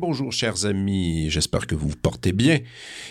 Bonjour, chers amis. J'espère que vous vous portez bien.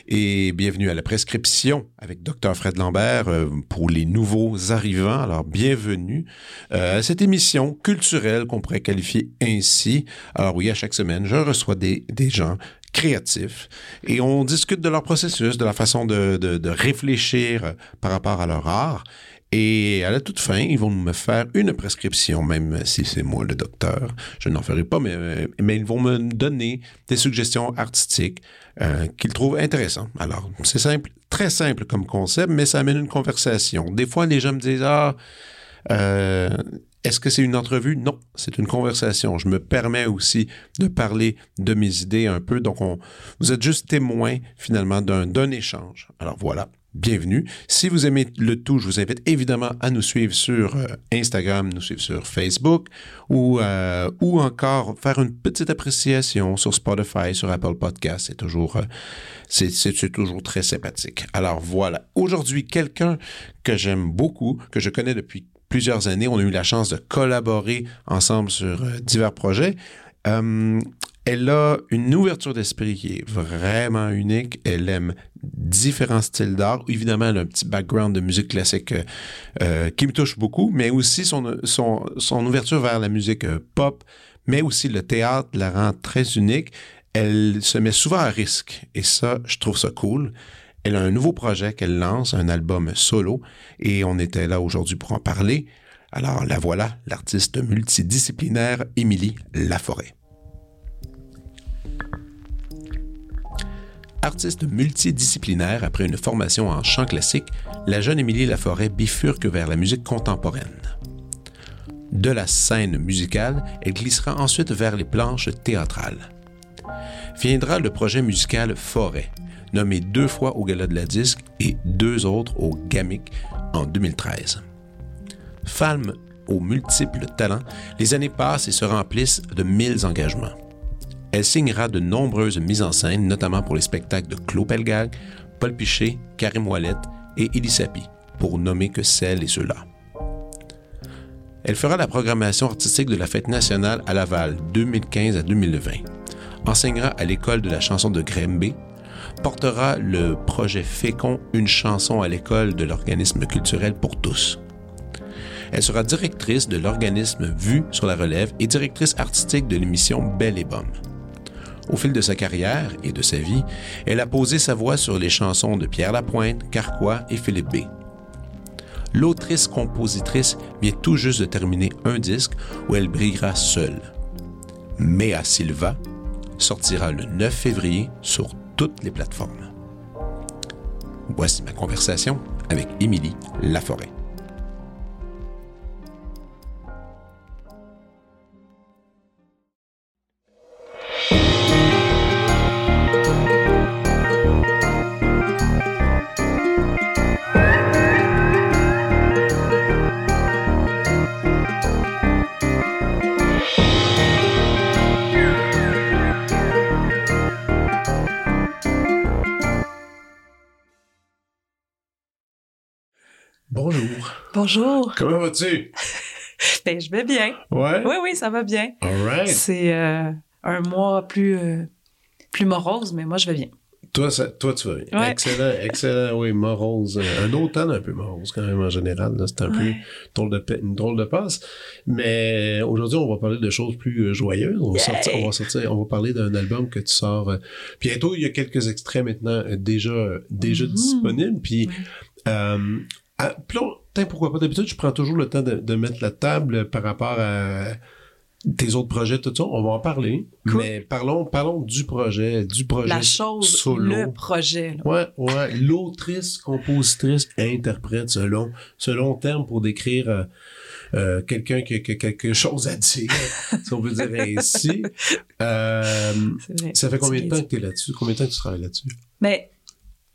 Et bienvenue à la prescription avec Dr. Fred Lambert euh, pour les nouveaux arrivants. Alors, bienvenue euh, à cette émission culturelle qu'on pourrait qualifier ainsi. Alors oui, à chaque semaine, je reçois des, des gens créatifs et on discute de leur processus, de la façon de, de, de réfléchir par rapport à leur art. Et à la toute fin, ils vont me faire une prescription, même si c'est moi le docteur. Je n'en ferai pas, mais, ils vont me donner des suggestions artistiques euh, qu'ils trouvent intéressantes. Alors, c'est simple, très simple comme concept, mais ça amène une conversation. Des fois, les gens me disent, ah, euh, est-ce que c'est une entrevue? Non, c'est une conversation. Je me permets aussi de parler de mes idées un peu. Donc, on, vous êtes juste témoin finalement d'un échange. Alors voilà bienvenue. Si vous aimez le tout, je vous invite évidemment à nous suivre sur euh, Instagram, nous suivre sur Facebook ou, euh, ou encore faire une petite appréciation sur Spotify, sur Apple Podcast. C'est toujours, euh, c'est, toujours très sympathique. Alors voilà. Aujourd'hui, quelqu'un que j'aime beaucoup, que je connais depuis plusieurs années. On a eu la chance de collaborer ensemble sur divers projets. Elle a une ouverture d'esprit qui est vraiment unique. Elle aime différents styles d'art. Évidemment, elle a un petit background de musique classique euh, euh, qui me touche beaucoup, mais aussi son, son, son ouverture vers la musique euh, pop, mais aussi le théâtre la rend très unique. Elle se met souvent à risque et ça, je trouve ça cool. Elle a un nouveau projet qu'elle lance, un album solo, et on était là aujourd'hui pour en parler. Alors la voilà, l'artiste multidisciplinaire Émilie Laforêt. Artiste multidisciplinaire après une formation en chant classique, la jeune Émilie Laforêt bifurque vers la musique contemporaine. De la scène musicale, elle glissera ensuite vers les planches théâtrales. Viendra le projet musical Forêt, nommé deux fois au Gala de la Disque et deux autres au GAMIC en 2013. Femme aux multiples talents, les années passent et se remplissent de mille engagements. Elle signera de nombreuses mises en scène, notamment pour les spectacles de Claude Pelgag, Paul Piché, Karim Ouellet et Elissapi, pour nommer que celles et ceux-là. Elle fera la programmation artistique de la Fête nationale à Laval 2015 à 2020, enseignera à l'école de la chanson de Grimby, portera le projet Fécond Une chanson à l'école de l'organisme culturel pour tous. Elle sera directrice de l'organisme Vue sur la relève et directrice artistique de l'émission Belle et Bomme. Au fil de sa carrière et de sa vie, elle a posé sa voix sur les chansons de Pierre Lapointe, Carquois et Philippe B. L'autrice-compositrice vient tout juste de terminer un disque où elle brillera seule. Mea Silva sortira le 9 février sur toutes les plateformes. Voici ma conversation avec Émilie Laforêt. Bonjour. Bonjour. Comment vas-tu? ben, je vais bien. Ouais? Oui, oui, ça va bien. All right. C'est euh, un mois plus, euh, plus morose, mais moi, je vais bien. Toi, ça, toi tu vas bien. Ouais. Excellent, excellent. Oui, morose. Un automne un peu morose quand même en général. C'est un peu drôle de, une drôle de passe. Mais aujourd'hui, on va parler de choses plus euh, joyeuses. On va, sortir, on va sortir, on va parler d'un album que tu sors euh, bientôt. Il y a quelques extraits maintenant euh, déjà, déjà Mhm. disponibles. Puis, Ouais. euh, ah, puis là, tiens, pourquoi pas d'habitude, je prends toujours le temps de, de mettre la table par rapport à tes autres projets, tout ça. On va en parler. Cool. Mais parlons, parlons du projet, du projet La chose, solo. le projet. là. Ouais, ouais. L'autrice, compositrice, interprète, selon, selon terme pour décrire euh, euh, quelqu'un qui, a- qui a quelque chose à dire, si on peut dire ainsi. Euh, ça fait combien de temps que tu es là-dessus? Combien de temps que tu travailles là-dessus? Mais, tu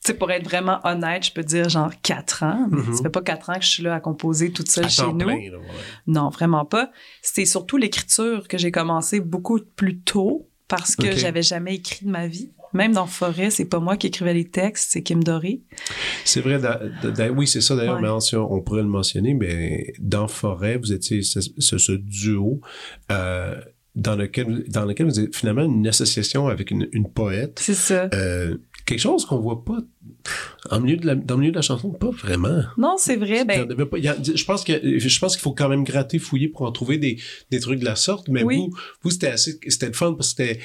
sais, pour être vraiment honnête, je peux dire genre quatre ans. mais Mhm. Ça fait pas quatre ans que je suis là à composer toute seule À chez nous. plein, là, ouais. Non, vraiment pas. C'est surtout l'écriture que j'ai commencé beaucoup plus tôt parce que Ok. j'avais jamais écrit de ma vie. Même dans Forêt, c'est pas moi qui écrivais les textes, c'est Kim Doré. C'est vrai, d'a- d'a- oui, c'est ça d'ailleurs, Ouais. mais on, on pourrait le mentionner, mais dans Forêt, vous étiez ce, ce- ce duo. Euh, dans lequel, dans lequel vous êtes finalement une association avec une, une poète. C'est ça. Euh, quelque chose qu'on voit pas en milieu de la, dans le milieu de la chanson, pas vraiment. Non, c'est vrai. Ben, pas- a- je pense que je pense qu'il faut quand même gratter, fouiller pour en trouver des, des trucs de la sorte. Mais Oui. vous, vous c'était assez, c'était le fun parce que c'était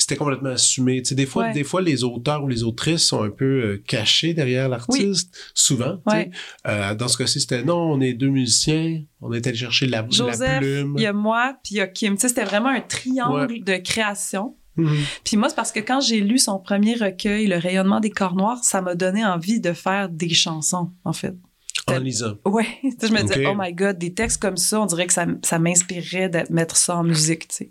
c'était complètement assumé. Tu sais, des fois, Ouais. des fois, les auteurs ou les autrices sont un peu euh, cachés derrière l'artiste. Souvent. tu sais. Euh, dans ce cas-ci, c'était non, on est deux musiciens, on est allé chercher la, la Joseph, plume. il y a moi, puis il y a Kim. Tu sais, c'était vraiment un triangle de création. Mhm. Puis moi, c'est parce que quand j'ai lu son premier recueil, Le rayonnement des corps noirs, ça m'a donné envie de faire des chansons, en fait. En lisant. Ouais, je me disais, oh my god, des textes comme ça, on dirait que ça, ça m'inspirerait de mettre ça en musique, tu sais.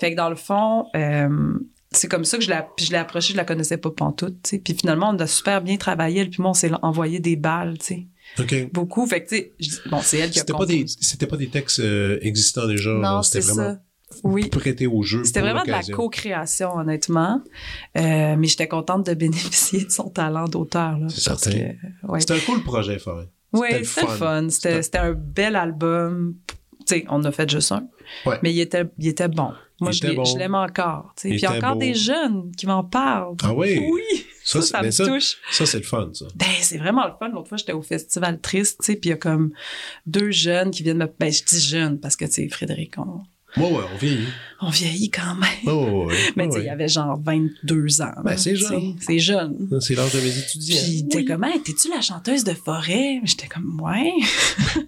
Fait que dans le fond, euh, c'est comme ça que je l'ai, je l'ai approchée, je la connaissais pas pantoute, tu sais. Puis finalement, on a super bien travaillé, elle puis moi, on s'est envoyé des balles, tu sais. OK. Beaucoup. Fait que, tu sais, bon, c'est elle qui a C'était pas des, c'était pas des textes euh, existants déjà. Non, C'était vraiment ça. Oui. prêté au jeu. C'était vraiment de la co-création, honnêtement. Euh, mais j'étais contente de bénéficier de son talent d'auteur. C'est certain. ouais. C'était un cool projet, Forêt. Oui, C'était fun. fun. C'était un bel album. Tu sais, on en a fait juste un. Ouais. Mais il était, il était bon. Moi, Il je bon. je l'aime encore. Puis il y a encore beau. des jeunes qui m'en parlent. Ah oui? Oui, Ça, ça, me ça- touche. Ça, c'est le fun, ça. Ben, c'est vraiment le fun. L'autre fois, j'étais au Festival Triste, tu sais, puis il y a comme deux jeunes qui viennent me... Ben, je dis jeunes parce que, tu sais, Frédéric, on, Ouais, ouais, on vieillit. on vieillit quand même. Ouais. Mais Ouais, tu sais, il y avait genre 22 ans. Ben, c'est tu jeune. C'est jeune. C'est l'âge de mes étudiants. Puis t'es comme, Hey, t'es-tu la chanteuse de forêt? J'étais comme, ouais.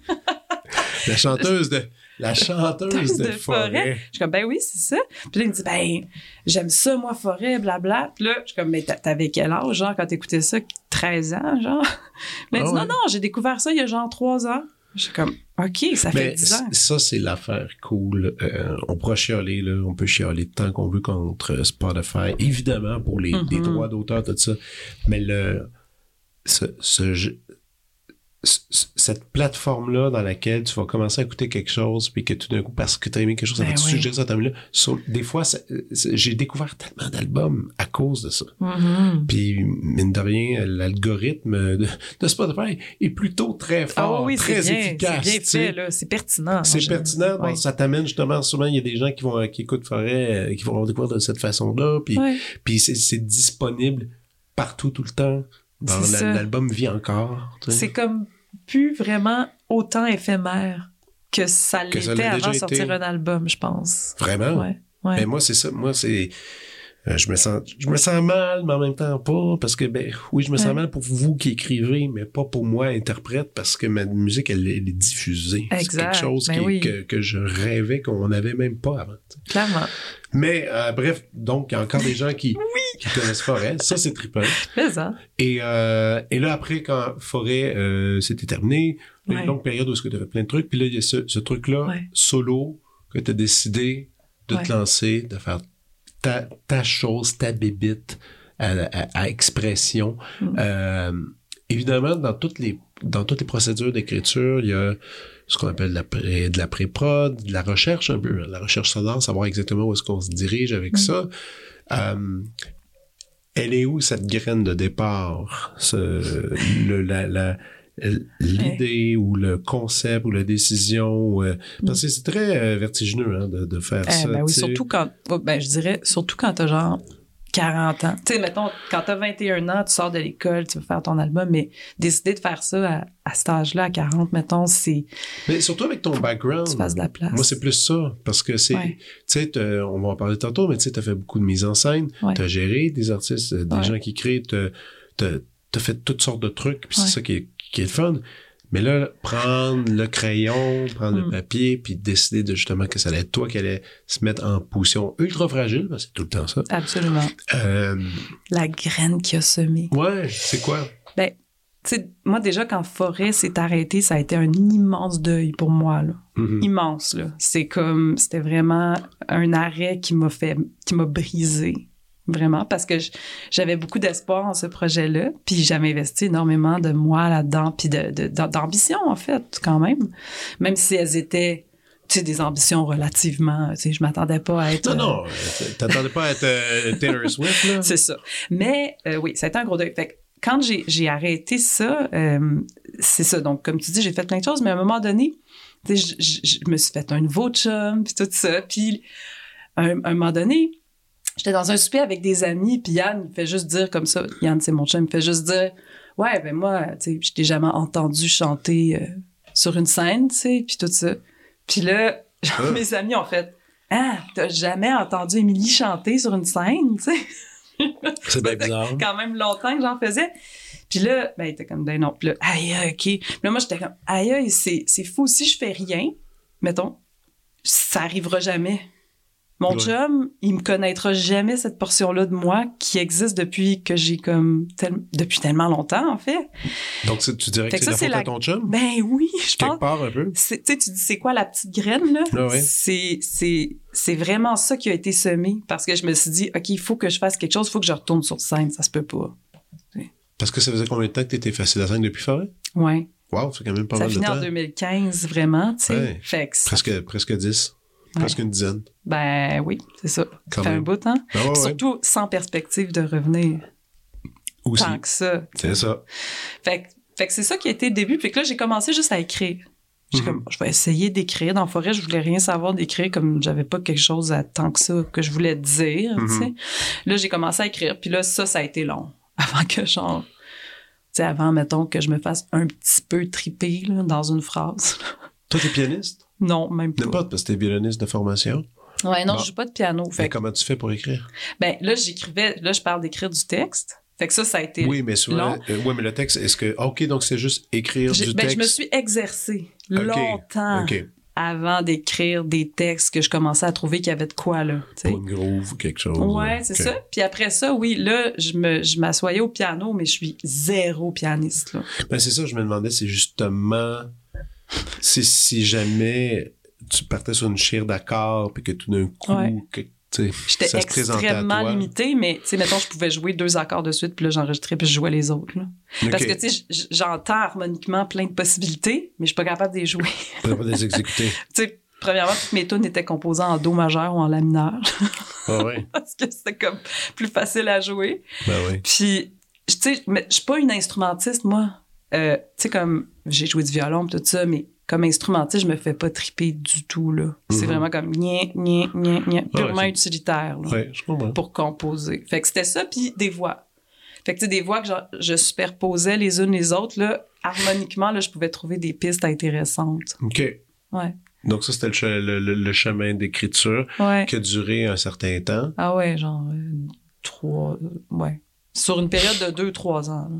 La chanteuse de, la chanteuse de, de forêt. Je suis comme, ben oui, c'est ça. Puis là, il me dit, ben, j'aime ça, moi, forêt, blabla. Puis là, je suis comme, mais t'a- t'avais quel âge, genre, quand t'écoutais ça? 13 ans, genre? Mais il Ah dit, ouais. non, non, j'ai découvert ça il y a genre 3 ans. Je suis comme, OK, ça fait Mais 10 ans. ça, c'est l'affaire cool. Euh, on pourra chialer, là. On peut chialer tant qu'on veut contre Spotify. Évidemment, pour les, Mhm. les droits d'auteur, tout ça. Mais le, ce, ce cette plateforme-là dans laquelle tu vas commencer à écouter quelque chose, puis que tout d'un coup, parce que tu as aimé quelque chose, ça Ben va te suggérer ça, là Des fois, j'ai découvert tellement d'albums à cause de ça. Mhm. Puis, mine de rien, l'algorithme de, de Spotify est plutôt très Ah fort, oui, très bien, efficace. c'est bien fait. C'est pertinent. C'est pertinent. Ça t'amène justement, souvent, il y a des gens qui vont qui écoutent Forêt, euh, qui vont le découvrir de cette façon-là. Puis, puis c'est disponible partout, tout le temps. L'album vit encore. C'est comme plus vraiment autant éphémère que ça l'était avant de sortir été. un album, je pense. Vraiment? Ouais. Ouais. Mais moi, c'est ça. Moi, c'est. Euh, je me sens je me sens mal mais en même temps pas parce que ben oui je me sens Ouais. mal pour vous qui écrivez mais pas pour moi interprète parce que ma musique elle, est- elle est diffusée c'est quelque chose Ben qui- oui. que, que je rêvais qu'on n'avait même pas avant tu. Clairement. mais euh, bref donc il y a encore des gens qui qui connaissent Forêt ça c'est trippant ça. et, euh, et là, après, quand Forêt, c'était terminé, il y a une longue période où tu as fait plein de trucs, puis là, il y a ce, ce truc-là, Ouais. solo, que tu as décidé de Ouais. te lancer, de faire ta, ta chose, ta bébite à, à- à expression. Mm. Euh, évidemment, dans toutes les dans toutes les procédures d'écriture, il y a ce qu'on appelle de la, pré, de la pré-prod, de la recherche un peu, la recherche sonore, savoir exactement où est-ce qu'on se dirige avec Mm. ça. Euh, elle est où cette graine de départ, ce, le, la, la, l'idée ou le concept ou la décision euh, parce que c'est très euh, vertigineux hein, de, de faire Eh, ça. ben oui, surtout quand, oh, ben, je dirais, surtout quand t'as genre 40 ans. Tu sais, mettons, quand t'as 21 ans, tu sors de l'école, tu veux faire ton album, mais décider de faire ça à, à cet âge-là, à 40, mettons, c'est, Mais surtout avec ton background. tu fasses de la place. Moi, c'est plus ça, parce que c'est, Ouais. tu sais, on va en parler tantôt, mais tu sais, t'as fait beaucoup de mise en scène, Ouais. t'as géré des artistes, euh, des gens qui créent, t'as, t'as fait toutes sortes de trucs, puis c'est ça qui est, qui est le fun. Mais là, prendre le crayon, prendre le Mm. papier, puis décider de justement que ça allait être toi qui allait se mettre en position ultra fragile, parce que c'est tout le temps ça. Absolument. Euh, La graine qui a semé. ouais, c'est quoi? Ben, tu sais, moi, déjà, quand Forêt s'est arrêté, ça a été un immense deuil pour moi, là. Mhm. Immense, là. C'est comme, c'était vraiment un arrêt qui m'a fait, qui m'a brisé. Vraiment, parce que j'avais beaucoup d'espoir en ce projet-là, puis j'avais investi énormément de moi là-dedans, puis de, de- d'ambition, en fait, quand même. Même si elles étaient, tu sais, des ambitions relativement, tu sais, je m'attendais pas à être... Non, non, euh, t'attendais pas à être euh, Taylor Swift, là? c'est ça. Mais euh, oui, ça a été un gros deuil. Fait que quand j'ai, j'ai arrêté ça, euh, c'est ça. Donc, comme tu dis, j'ai fait plein de choses, mais à un moment donné, Tu sais, je, me suis fait un nouveau chum, puis tout ça. Puis, un, un moment donné, j'étais dans un souper avec des amis, puis Yann, il fait juste dire comme ça. Yann, c'est mon chum, il fait juste dire Ouais, ben moi, tu sais, je t'ai jamais entendu chanter euh, sur une scène, tu sais, puis tout ça. Puis là, genre, Ah. mes amis ont fait Ah, t'as jamais entendu Émilie chanter sur une scène, tu sais? C'est bien bizarre. quand même longtemps que j'en faisais. Puis là, ben, il était comme, ben non. Puis là, aïe, OK. Puis là, moi, j'étais comme, aïe, c'est fou. Si je fais rien, mettons, ça arrivera jamais. Mon Ouais. chum, il me connaîtra jamais cette portion-là de moi qui existe depuis que j'ai comme, tel- depuis tellement longtemps, en fait. Donc, tu dirais que que c'est ça, la faute la- à ton chum? Ben oui, je pense. Quelque part un peu. Tu sais, tu dis, c'est quoi la petite graine, là? Ah ouais. C'est, c'est, c'est vraiment ça qui a été semé parce que je me suis dit, OK, il faut que je fasse quelque chose, il faut que je retourne sur scène, ça se peut pas. Parce que ça faisait combien de temps que tu étais facile à scène depuis Forêt? Ouais. Wow, c'est quand même pas ça mal de finit en temps. 2015, vraiment, tu sais. Ça- Presque, presque 10. Ouais. Presque une dizaine. Ben oui, c'est ça. Quand ça fait un bout, hein? Ah ouais. Surtout sans perspective de revenir Aussi. tant que ça. C'est ça. Fait, que- fait que c'est ça qui a été le début. Puis que là, j'ai commencé juste à écrire. Mhm. comme, je vais essayer d'écrire. Dans la forêt, je voulais rien savoir d'écrire comme j'avais pas quelque chose à tant que ça que je voulais dire. Mhm. Là, j'ai commencé à écrire. Puis là, ça, ça a été long. Avant que genre... Avant, mettons, que je me fasse un petit peu triper là, dans une phrase. Toi, t'es pianiste? Non, même pas. N'importe, parce que t'es violoniste de formation. Ouais, non, Bon. je joue pas de piano. Mais Fait que, comment tu fais pour écrire? ben, là, j'écrivais, là, je parle d'écrire du texte. Fait que ça, ça a été. Oui, mais souvent. long. euh, oui, mais le texte, est-ce que. ah, OK, donc c'est juste écrire du ben, texte. je me suis exercée longtemps avant d'écrire des textes que je commençais à trouver qu'il y avait de quoi, là. tu sais. Pour une groove ou quelque chose. Ouais, c'est ça. Puis après ça, oui, là, je me, je m'assoyais au piano, mais je suis zéro pianiste, là. Ben, c'est ça, je me demandais, c'est justement. Si, si jamais tu partais sur une chire d'accords, puis que tout d'un coup. Ouais. que, tu sais, J'étais ça se présentait à extrêmement limitée, mais, tu sais, mettons, je pouvais jouer deux accords de suite, puis là, j'enregistrais, puis je jouais les autres, là. Parce que, tu sais, j'entends harmoniquement plein de possibilités, mais je suis pas capable de les jouer. Tu peux pas les exécuter. tu sais, premièrement, toutes mes tunes étaient composées en do majeur ou en la mineur, Ah ouais. parce que c'était comme plus facile à jouer. Ben oui. Puis, tu sais, mais je suis pas une instrumentiste, moi. Euh, tu sais, comme j'ai joué du violon tout ça, mais comme instrumentiste, je me fais pas triper du tout, là. C'est Mhm. vraiment comme gna, gna, Ah ouais, purement utilitaire, là, Ouais, je comprends. pour composer. Fait que c'était ça, puis des voix. Fait que, tu sais, des voix que genre, je superposais les unes les autres, là, harmoniquement, là, je pouvais trouver des pistes intéressantes. OK. Ouais. Donc, ça, c'était le, le- le- chemin d'écriture Ouais. qui a duré un certain temps. Ah ouais, genre, euh, trois, ouais. Sur une période de deux, trois ans, là.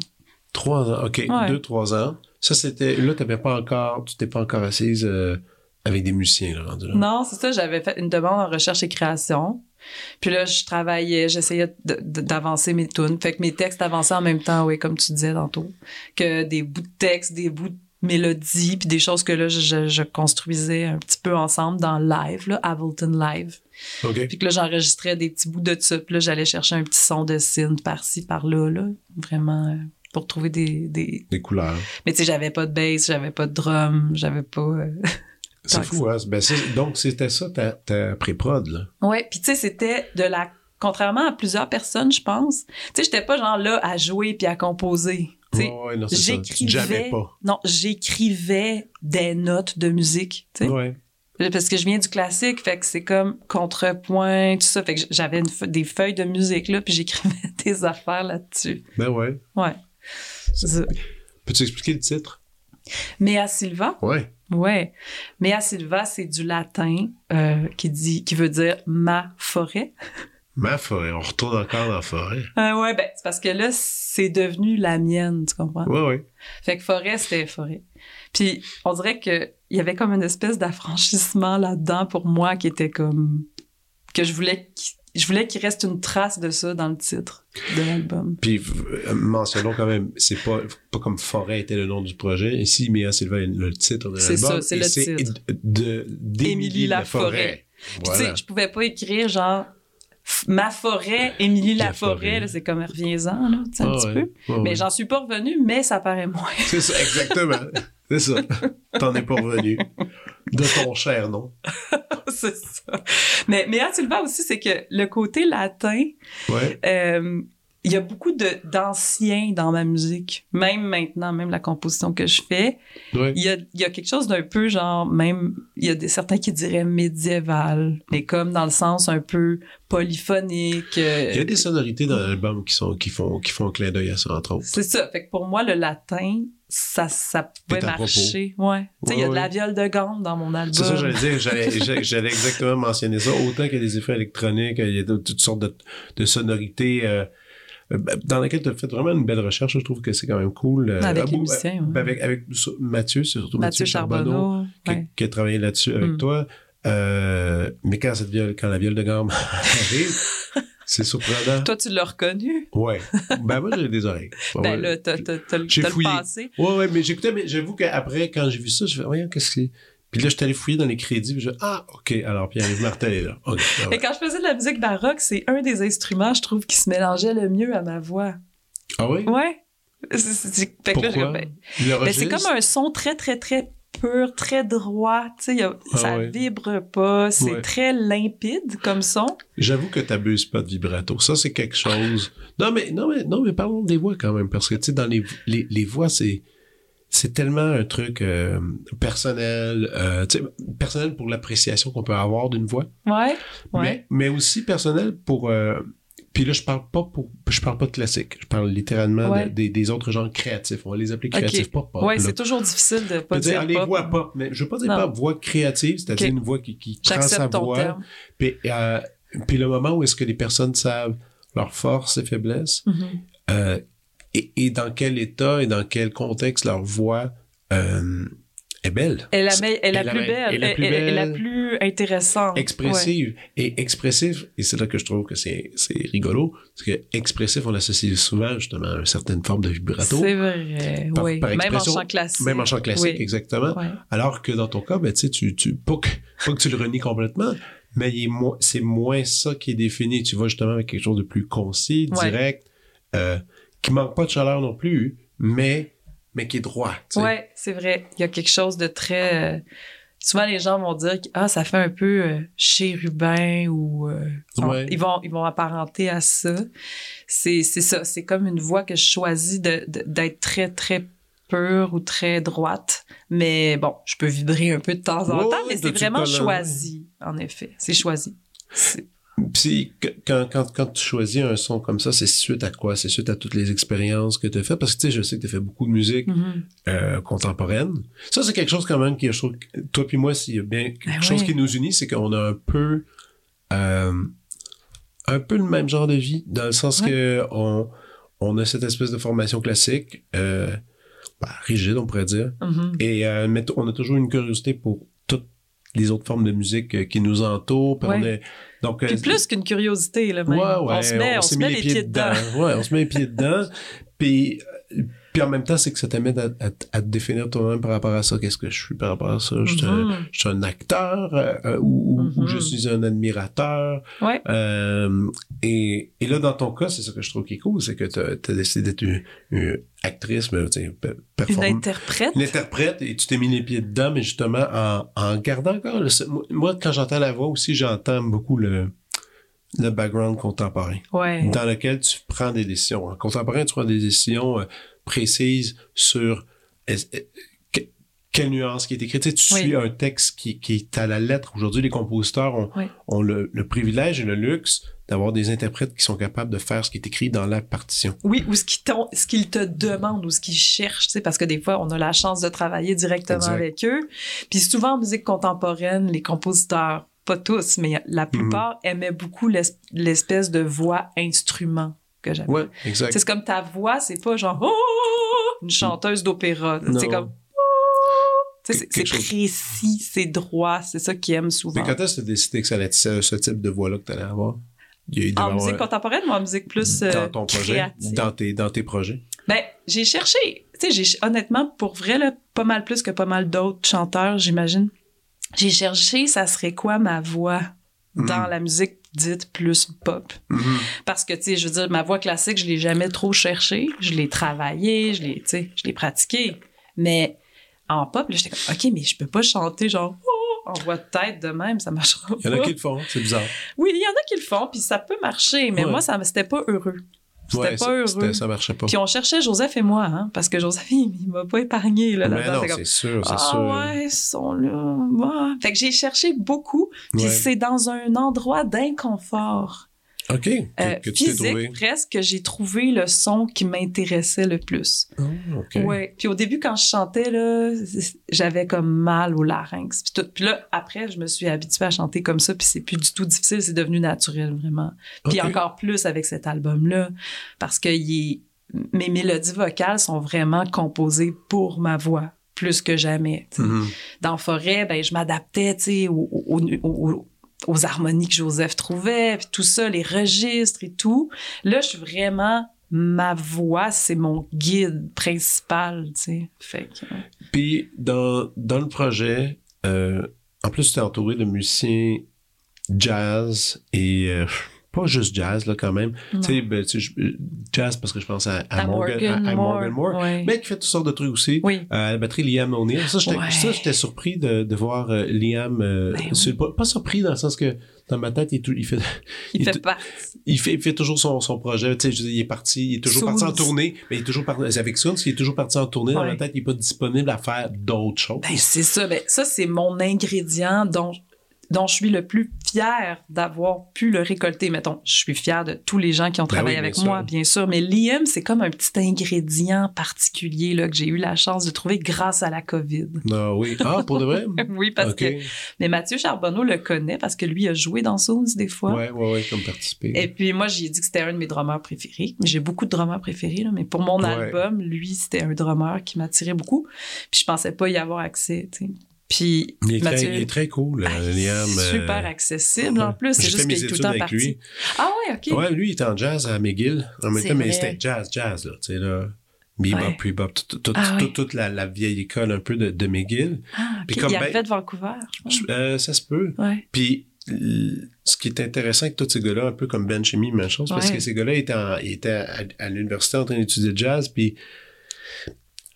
Trois ans, OK. Ouais. Deux, trois ans. Ça, c'était. Là, t'avais pas encore. Tu t'es pas encore assise euh, avec des musiciens, là, rendu là. Non, c'est ça. J'avais fait une demande en recherche et création. Puis là, je travaillais, j'essayais d'avancer mes tunes. Fait que mes textes avançaient en même temps, oui, comme tu disais tantôt. Que des bouts de texte, des bouts de mélodie, puis des choses que là, je, construisais un petit peu ensemble dans live, là, Ableton Live. Puis que là, j'enregistrais des petits bouts de. Puis là, j'allais chercher un petit son de synth par-ci, par-là, là. Vraiment, euh, pour trouver des... des... Des couleurs. Mais tu sais, j'avais pas de bass, j'avais pas de drum, j'avais pas... euh, C'est fou, hein? Ben, donc, c'était ça ta, ta pré-prod, là. Ouais, puis tu sais, c'était de la contrairement à plusieurs personnes, je pense. Tu sais, j'étais pas genre là à jouer puis à composer. Sais, Ouais, j'écrivais. Non, j'écrivais des notes de musique, tu sais. Ouais. Parce que je viens du classique, fait que c'est comme contrepoint, tout ça. Fait que j'avais des feuilles de musique là, puis j'écrivais des affaires là-dessus. Ben ouais. Ouais. Peux-tu expliquer le titre? Mea Silva, Ouais. ouais. Mea Silva, c'est du latin euh, qui dit, qui veut dire ma forêt. Ma forêt. On retourne encore dans la forêt. Ah ouais, ben, c'est parce que là, c'est devenu la mienne, tu comprends? Ouais, ouais. Fait que forêt, c'était forêt. Puis, on dirait que il y avait comme une espèce d'affranchissement là-dedans pour moi qui était comme. que je voulais qu'il- je voulais qu'il reste une trace de ça dans le titre de l'album. Puis, euh, mentionnons quand même, c'est pas, pas comme Forêt était le nom du projet. Ici, Mia Silva est le titre de C'est l'album. ça, c'est le titre. de, d'Émilie Émilie Laforêt. Puis, tu Voilà. sais, je pouvais pas écrire genre. Ma forêt, Émilie La Laforêt, forêt. là, c'est comme reviens-en, là, tu sais, un Ah petit ouais. peu. Mais ouais. j'en suis pas revenue, mais ça paraît moins. C'est ça, exactement. c'est ça. T'en es pas revenu. De ton cher nom. c'est ça. Mais, mais Silva aussi, c'est que le côté latin, Ouais. euh, il y a beaucoup d'anciens dans ma musique. Même maintenant, même la composition que je fais, il y a, il y a quelque chose d'un peu genre, même, il y a des, certains qui diraient médiéval, mais comme dans le sens un peu polyphonique. euh, Il y a des sonorités dans l'album qui, sont, qui, font, qui font un clin d'œil à ça, entre autres. C'est ça. Fait que pour moi, le latin, ça, ça pouvait marcher. Ouais. Tu sais, il y a de la viole de gamme dans mon album. C'est ça, j'allais dire. J'allais, exactement mentionner ça. Autant qu'il y a des effets électroniques, il y a toutes sortes de, de sonorités euh, euh, dans lesquelles tu as fait vraiment une belle recherche. Je trouve que c'est quand même cool. Euh, Avec ah, musiciens, ouais. avec, avec Mathieu, c'est surtout Mathieu, Mathieu Charbonneau. qui, ouais. qui a travaillé là-dessus avec Mm. toi. Euh, mais quand, cette viole, quand la viole de gamme arrive, c'est surprenant. Toi, tu l'as reconnu? Ouais. Ben, moi, j'ai des oreilles. Ben ouais. là, t'as, t'as, t'as, le- t'as passé. Ouais, ouais, mais j'écoutais, mais j'avoue qu'après, quand j'ai vu ça, je fais, voyons, qu'est-ce que c'est? Puis là, je suis allé fouiller dans les crédits, puis je ah, OK, alors Pierre-Yves Martel est là. OK, ah ouais. Et quand je faisais de la musique baroque, c'est un des instruments, je trouve, qui se mélangeait le mieux à ma voix. Ah oui? Ouais. C'est, c'est- c'est- là, ben, Le ben, c'est comme un son très, très, très pur, très droit. Tu sais, Ah ça ouais. vibre pas. C'est Ouais. très limpide comme son. J'avoue que t'abuses pas de vibrato. Ça, c'est quelque chose. Non, mais, non, mais, non, mais parlons des voix quand même, parce que, tu sais, dans les, les, les voix, c'est, c'est tellement un truc euh, personnel, euh, tu sais, personnel pour l'appréciation qu'on peut avoir d'une voix, Ouais. Ouais. mais, mais aussi personnel pour. euh, puis là, je parle pas pour, je parle pas de classique. Je parle littéralement de- des, des autres genres créatifs. On va les appeler créatifs, pas pop. là. c'est toujours difficile de Je pas veux dire, dire les pop. voix pop, mais je veux pas dire Non. voix créative, c'est-à-dire une voix qui, qui prend sa J'accepte ton voix. terme. Puis, euh, puis le moment où est-ce que les personnes savent leurs forces et faiblesses, Mhm. euh, et, et dans quel état et dans quel contexte leur voix euh, est belle. Elle est la, est la plus belle. et la plus est la plus intéressante. Expressive. Et expressif, et c'est là que je trouve que c'est c'est rigolo, parce que expressif, on l'associe souvent justement à une certaine forme de Ouais. vibrato. C'est vrai. Par- oui. par Même en expression, chant classique. Même en chant classique, Oui. exactement. Ouais. Alors que dans ton cas, ben, tu sais, tu, pas que, pas que tu le renies complètement, mais il est mo- c'est moins ça qui est défini. Tu vas justement avec quelque chose de plus concis, Ouais. direct, euh, qui manque pas de chaleur non plus, mais, mais qui est droit. tu sais. Ouais, c'est vrai. Il y a quelque chose de très. euh, Souvent, les gens vont dire que ah, ça fait un peu euh, chérubin ou. euh, Ouais. ils, vont, ils vont apparenter à ça. C'est c'est ça. C'est comme une voix que je choisis de- de- d'être très, très pure ou très droite. Mais bon, je peux vibrer un peu de temps en Ouais, temps, mais c'est vraiment choisi, en effet. C'est choisi. Puis quand, quand, quand tu choisis un son comme ça, c'est suite à quoi? C'est suite à toutes les expériences que tu as faites? Parce que tu sais, je sais que tu as fait beaucoup de musique Mhm. euh, contemporaine. Ça, c'est quelque chose quand même qui, je trouve, toi puis moi, s'il y a bien quelque Ben chose ouais. qui nous unit, c'est qu'on a un peu, euh, un peu le même genre de vie, dans le sens Ouais. que on, on a cette espèce de formation classique, euh, ben, rigide, on pourrait dire, Mhm. et mais on a toujours une curiosité pour toutes les autres formes de musique qui nous entourent. puis on Ouais. est- donc, Puis euh, plus qu'une curiosité, là, même. Ouais, ouais, on se met, on s'est se met les pieds dedans. Ouais, on se met les pieds dedans. Puis, euh, puis en même temps, c'est que ça t'amène à, à, à te définir toi-même par rapport à ça. Qu'est-ce que je suis par rapport à ça? Je suis un, Mhm. je suis un acteur euh, euh, ou, je suis un admirateur. Ouais. Euh, et, et là, dans ton cas, c'est ça que je trouve qui est cool, c'est que tu as, décidé d'être une, une actrice, mais Une interprète. une interprète et tu t'es mis les pieds dedans, mais justement en, en gardant encore le. Moi, moi, quand j'entends la voix aussi, j'entends beaucoup le, le background contemporain Ouais. dans lequel tu prends des décisions. En contemporain, tu prends des décisions précises sur quelle nuance qui est écrite. Tu, sais, tu Oui. suis un texte qui, qui est à la lettre. Aujourd'hui, les compositeurs ont, Oui. ont le, le privilège et le luxe d'avoir des interprètes qui sont capables de faire ce qui est écrit dans la partition. Oui, ou ce qu'ils ce qu'ils te demandent ou ce qu'ils cherchent, tu sais, parce que des fois, on a la chance de travailler directement Exact. avec eux. Puis souvent, en musique contemporaine, les compositeurs, pas tous, mais la Mhm. plupart aimaient beaucoup l'es- l'espèce de voix instrument que j'avais. Ouais, exact. C'est comme ta voix, c'est pas genre oh, une chanteuse d'opéra. C'est comme oh. C'est précis, c'est droit, c'est ça qu'ils aiment souvent. Mais quand est-ce que tu as décidé que ça allait être ce, ce type de voix-là que tu allais avoir? Il y a- il devait En avoir- musique contemporaine ou en musique plus euh, dans ton projet, dans tes, dans tes projets? Ben, j'ai cherché, tu sais, honnêtement, pour vrai, là, pas mal plus que pas mal d'autres chanteurs, j'imagine. J'ai cherché, ça serait quoi ma voix dans Mhm. la musique dite plus pop. Mhm. Parce que, tu sais, je veux dire, ma voix classique, je l'ai jamais trop cherchée. Je l'ai travaillée, je l'ai, tu sais, je l'ai pratiquée. Mais en pop, là, j'étais comme, OK, mais je peux pas chanter genre, oh, en voix de tête de même, ça marchera Il y en a pas. qui le font, c'est bizarre. Oui, il y en a qui le font, puis ça peut marcher, mais Ouais. moi, ça, me- c'était pas heureux. C'était Ouais, pas heureux. ça marchait pas. Puis on cherchait Joseph et moi, hein, parce que Joseph, il, il m'a pas épargné, là, mais là-dedans. non, C'était comme, c'est sûr, c'est ah sûr. ouais, ils sont là. ouais. Fait que j'ai cherché beaucoup, puis Ouais. c'est dans un endroit d'inconfort OK. Que, euh, que tu t'es trouvé. physique presque que j'ai trouvé le son qui m'intéressait le plus. OK. Ouais. Puis au début, quand je chantais, là, j'avais comme mal au larynx. Puis, tout. puis là, après, je me suis habituée à chanter comme ça, puis c'est plus du tout difficile, c'est devenu naturel, vraiment. Puis encore plus avec cet album-là, parce que il mes mélodies vocales sont vraiment composées pour ma voix, plus que jamais. Mhm. Dans Forêt, ben, je m'adaptais, tu sais, aux, aux- harmonies que Joseph trouvait, puis tout ça, les registres et tout. Là, je suis vraiment ma voix, c'est mon guide principal, tu sais. Fait que, Puis dans, dans le projet, euh, en plus, tu es entouré de musiciens jazz et euh, pas juste jazz, là, quand même. Tu sais, ben, je- jazz parce que je pense à, à À Morgan, à- à Morgan Moore, ouais. mais qui fait toutes sortes de trucs aussi. Oui. Euh, à la batterie, Liam O'Neill. Ça, j'étais Ouais. surpris de, de voir euh, Liam. euh, Ben sur- pas, pas surpris dans le sens que dans ma tête, il, tout- il fait, Il il fait il fait, il fait toujours son, son projet. Tu sais, il est parti, il est toujours parti en Soons. tournée, mais il est toujours parti avec Soons, il est toujours parti en tournée. Dans Ouais. ma tête, il est pas disponible à faire d'autres choses. Ben, c'est ça. Ben, ça, c'est mon ingrédient dont, dont je suis le plus fière d'avoir pu le récolter. Mettons, je suis fière de tous les gens qui ont Ben travaillé oui, avec moi, bien sûr. Mais Liam, c'est comme un petit ingrédient particulier là, que j'ai eu la chance de trouver grâce à la COVID. Ah oui. Ah, pour de vrai? oui, parce que. Mais Mathieu Charbonneau le connaît parce que lui a joué dans Soons des fois. Ouais, ouais, ouais, comme participer. Et puis moi, j'ai dit que c'était un de mes drummers préférés. J'ai beaucoup de drummers préférés, là, mais pour mon Ouais. album, lui, c'était un drummer qui m'attirait beaucoup. Puis je pensais pas y avoir accès, tu sais. Puis il, est Mathieu, très, il est très cool, ah, euh, Liam. euh, super accessible en plus. C'est juste qu'il est tout le temps parti. lui. Ah ouais, ok. Ouais, lui, il était en jazz à McGill. En même temps, mais c'était jazz, jazz, là. Tu sais, là. Bebop, Ouais. bebop, tout- tout- Ah tout- toute la, la vieille école un peu de, de McGill. Ah, ok. Puis comme Il a ben- fait de Vancouver. Euh, ça se peut. Ouais. Puis, ce qui est intéressant avec tous ces gars-là, un peu comme Ben Chimie, même chose, parce que ces gars-là étaient, en- étaient à, à l'université en train d'étudier le jazz, puis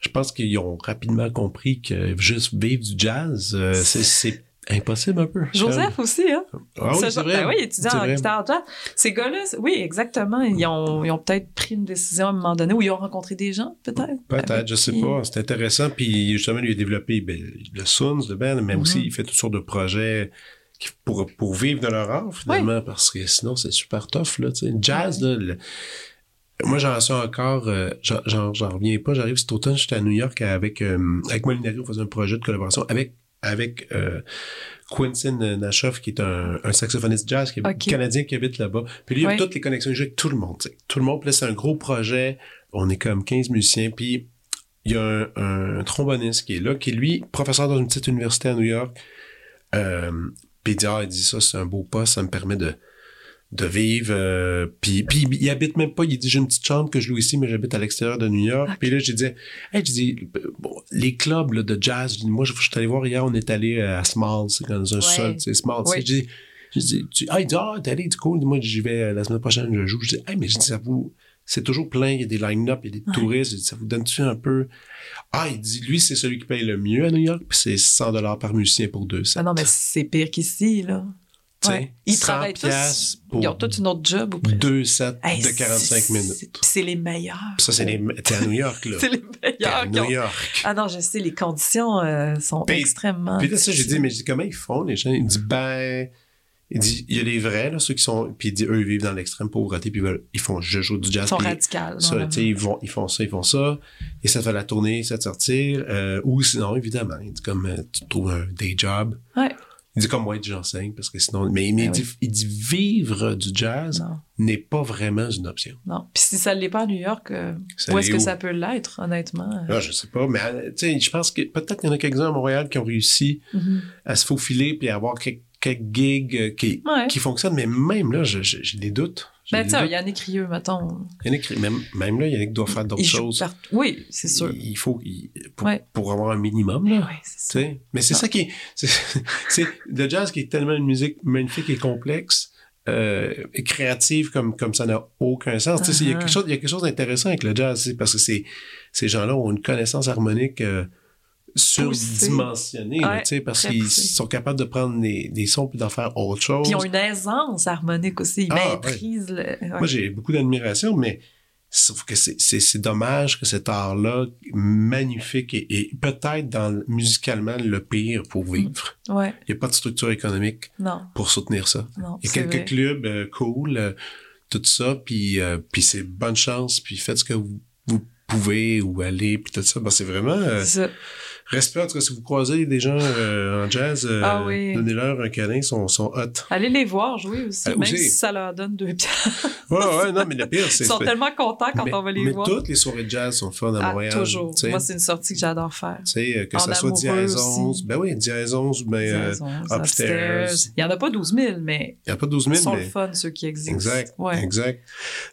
je pense qu'ils ont rapidement compris que juste vivre du jazz, euh, c'est, impossible un peu. Joseph aussi, hein? Ah oui, c'est vrai. Ben oui, étudiant C'est en vrai. guitare jazz. Ces gars-là, oui, exactement. Ils ont, ils ont peut-être pris une décision à un moment donné ou ils ont rencontré des gens, peut-être. Peut-être, je sais qui- pas. C'est intéressant. Puis justement, lui a développé ben, le Soons, le band, mais aussi il fait toutes sortes de projets pour, pour vivre de leur art, finalement, parce que sinon, c'est super tough. Là, tu sais. Jazz, là, le- moi, j'en suis encore, euh, j'en- reviens pas. J'arrive cet automne, j'étais à New York avec, euh, avec Molinari, on faisait un projet de collaboration avec, avec euh, Quentin Nashoff, qui est un, un saxophoniste jazz qui est canadien qui habite là-bas. Puis lui, il a toutes les connexions, il joue avec tout le monde. Tout le monde. Puis là, c'est un gros projet. On est comme 15 musiciens. Puis il y a un, un tromboniste qui est là, qui est lui, professeur dans une petite université à New York. Euh, puis il dit, ah, il dit ça, c'est un beau poste, ça me permet de, de vivre. euh, puis, puis il habite même pas, il dit, j'ai une petite chambre que je loue ici, mais j'habite à l'extérieur de New York. Puis là, je disais, hey, je dis, bon, les clubs là, de jazz, je dis, moi, je, je suis allé voir hier, on est allé à Smalls, c'est dans un Ouais. sol, c'est Smalls. Je dis, je dis, tu, ah, il dit, ah, t'es allé, du cool, moi, j'y vais euh, la semaine prochaine, je joue. Je dis, hey, mais je dis, ça vous, c'est toujours plein, il y a des line-up, il y a des touristes, ça vous donne-tu un peu. Ah, il dit, lui, c'est celui qui paye le mieux à New York, puis c'est 100 dollars par musicien pour deux sets. Ah non, mais c'est pire qu'ici, là. Ouais. Ils 100 travaillent tous. pour Ils ont tous une autre job ou presque. deux sets Hey, de 45 c'est- minutes. c'est- les meilleurs. Ça, c'est les, t'es à New York, là. C'est les à meilleurs. qui New ont- York. Ah non, je sais, les conditions euh, sont extrêmement. Puis là, ça, j'ai dit, mais je dis, comment ils font, les gens? Il me dit, ben, il dit, il y a les vrais, là, ceux qui sont, puis il dit, eux, ils vivent dans l'extrême pauvreté, puis ils, ils font, je joue du Ils jazz. sont non, tu sais, ils, vont, ils font ça, ils font ça, et ça fait la tournée, ça te sortir, euh, ou sinon, évidemment, comme, euh, tu trouves un day job. Ouais. Il dit, comme moi, j'enseigne, parce que sinon, mais, mais il, Ah dit, il dit, vivre du jazz n'est pas vraiment une option. non. Puis si ça ne l'est pas à New York, euh, où est-ce que ça peut l'être, honnêtement? Ah, je sais pas, mais euh, tu sais, je pense que peut-être qu'il y en a quelques-uns à Montréal qui ont réussi Mhm. à se faufiler puis à avoir quelques, quelques gigs euh, qui, Ouais. qui fonctionnent, mais même là, je- je- j'ai des doutes. J'ai Ben, des tu sais, doutes. Yannick Rieux, mettons. Yannick, même, même là, Yannick doit faire d'autres Il choses. Oui, c'est sûr. Il, il faut, il- pour, Ouais. pour avoir un minimum, Mais là. ça. Mais c'est ça qui est, c'est, le jazz qui est tellement une musique magnifique et complexe, euh, et créative comme, comme ça n'a aucun sens. Il y a Uh-huh. quelque chose, il y a quelque chose d'intéressant avec le jazz, c'est parce que ces gens-là ont une connaissance harmonique, euh, surdimensionnée, là, Ouais, tu sais, parce qu'ils sont capables de prendre des, des sons puis d'en faire autre chose. Puis ils ont une aisance harmonique aussi. Ils Ah, maîtrisent le. ouais. Moi, j'ai beaucoup d'admiration, mais Sauf que c'est- dommage que cet art-là, magnifique et, et peut-être dans musicalement le pire pour vivre. Ouais, Il n'y a pas de structure économique non, pour soutenir ça. non. Il y a quelques vrai. clubs euh, cool, euh, tout ça, puis euh, puis c'est bonne chance, puis faites ce que vous, vous pouvez ou allez, puis tout ça. Ben, c'est vraiment euh, C'est ça. Respect. En tout cas, si vous croisez des gens euh, en jazz, euh, Ah oui. donnez-leur un câlin, ils sont, sont hot. Allez les voir jouer aussi, Ah, même aussi. si ça leur donne deux piastres. Ouais, ouais, non, mais le pire, c'est... Ils sont tellement contents quand mais, on va les mais voir. toutes les soirées de jazz sont fun à Ah, Montréal. toujours. Moi, c'est une sortie que j'adore faire. Tu sais, euh, que En ça soit aussi. 11. Ben oui, dièse 11 ou ben, euh, upstairs. Il y en a pas 12 000, mais il n'y a pas 12 ils 000, sont mais... le fun, ceux qui existent. Exact, Ouais. exact.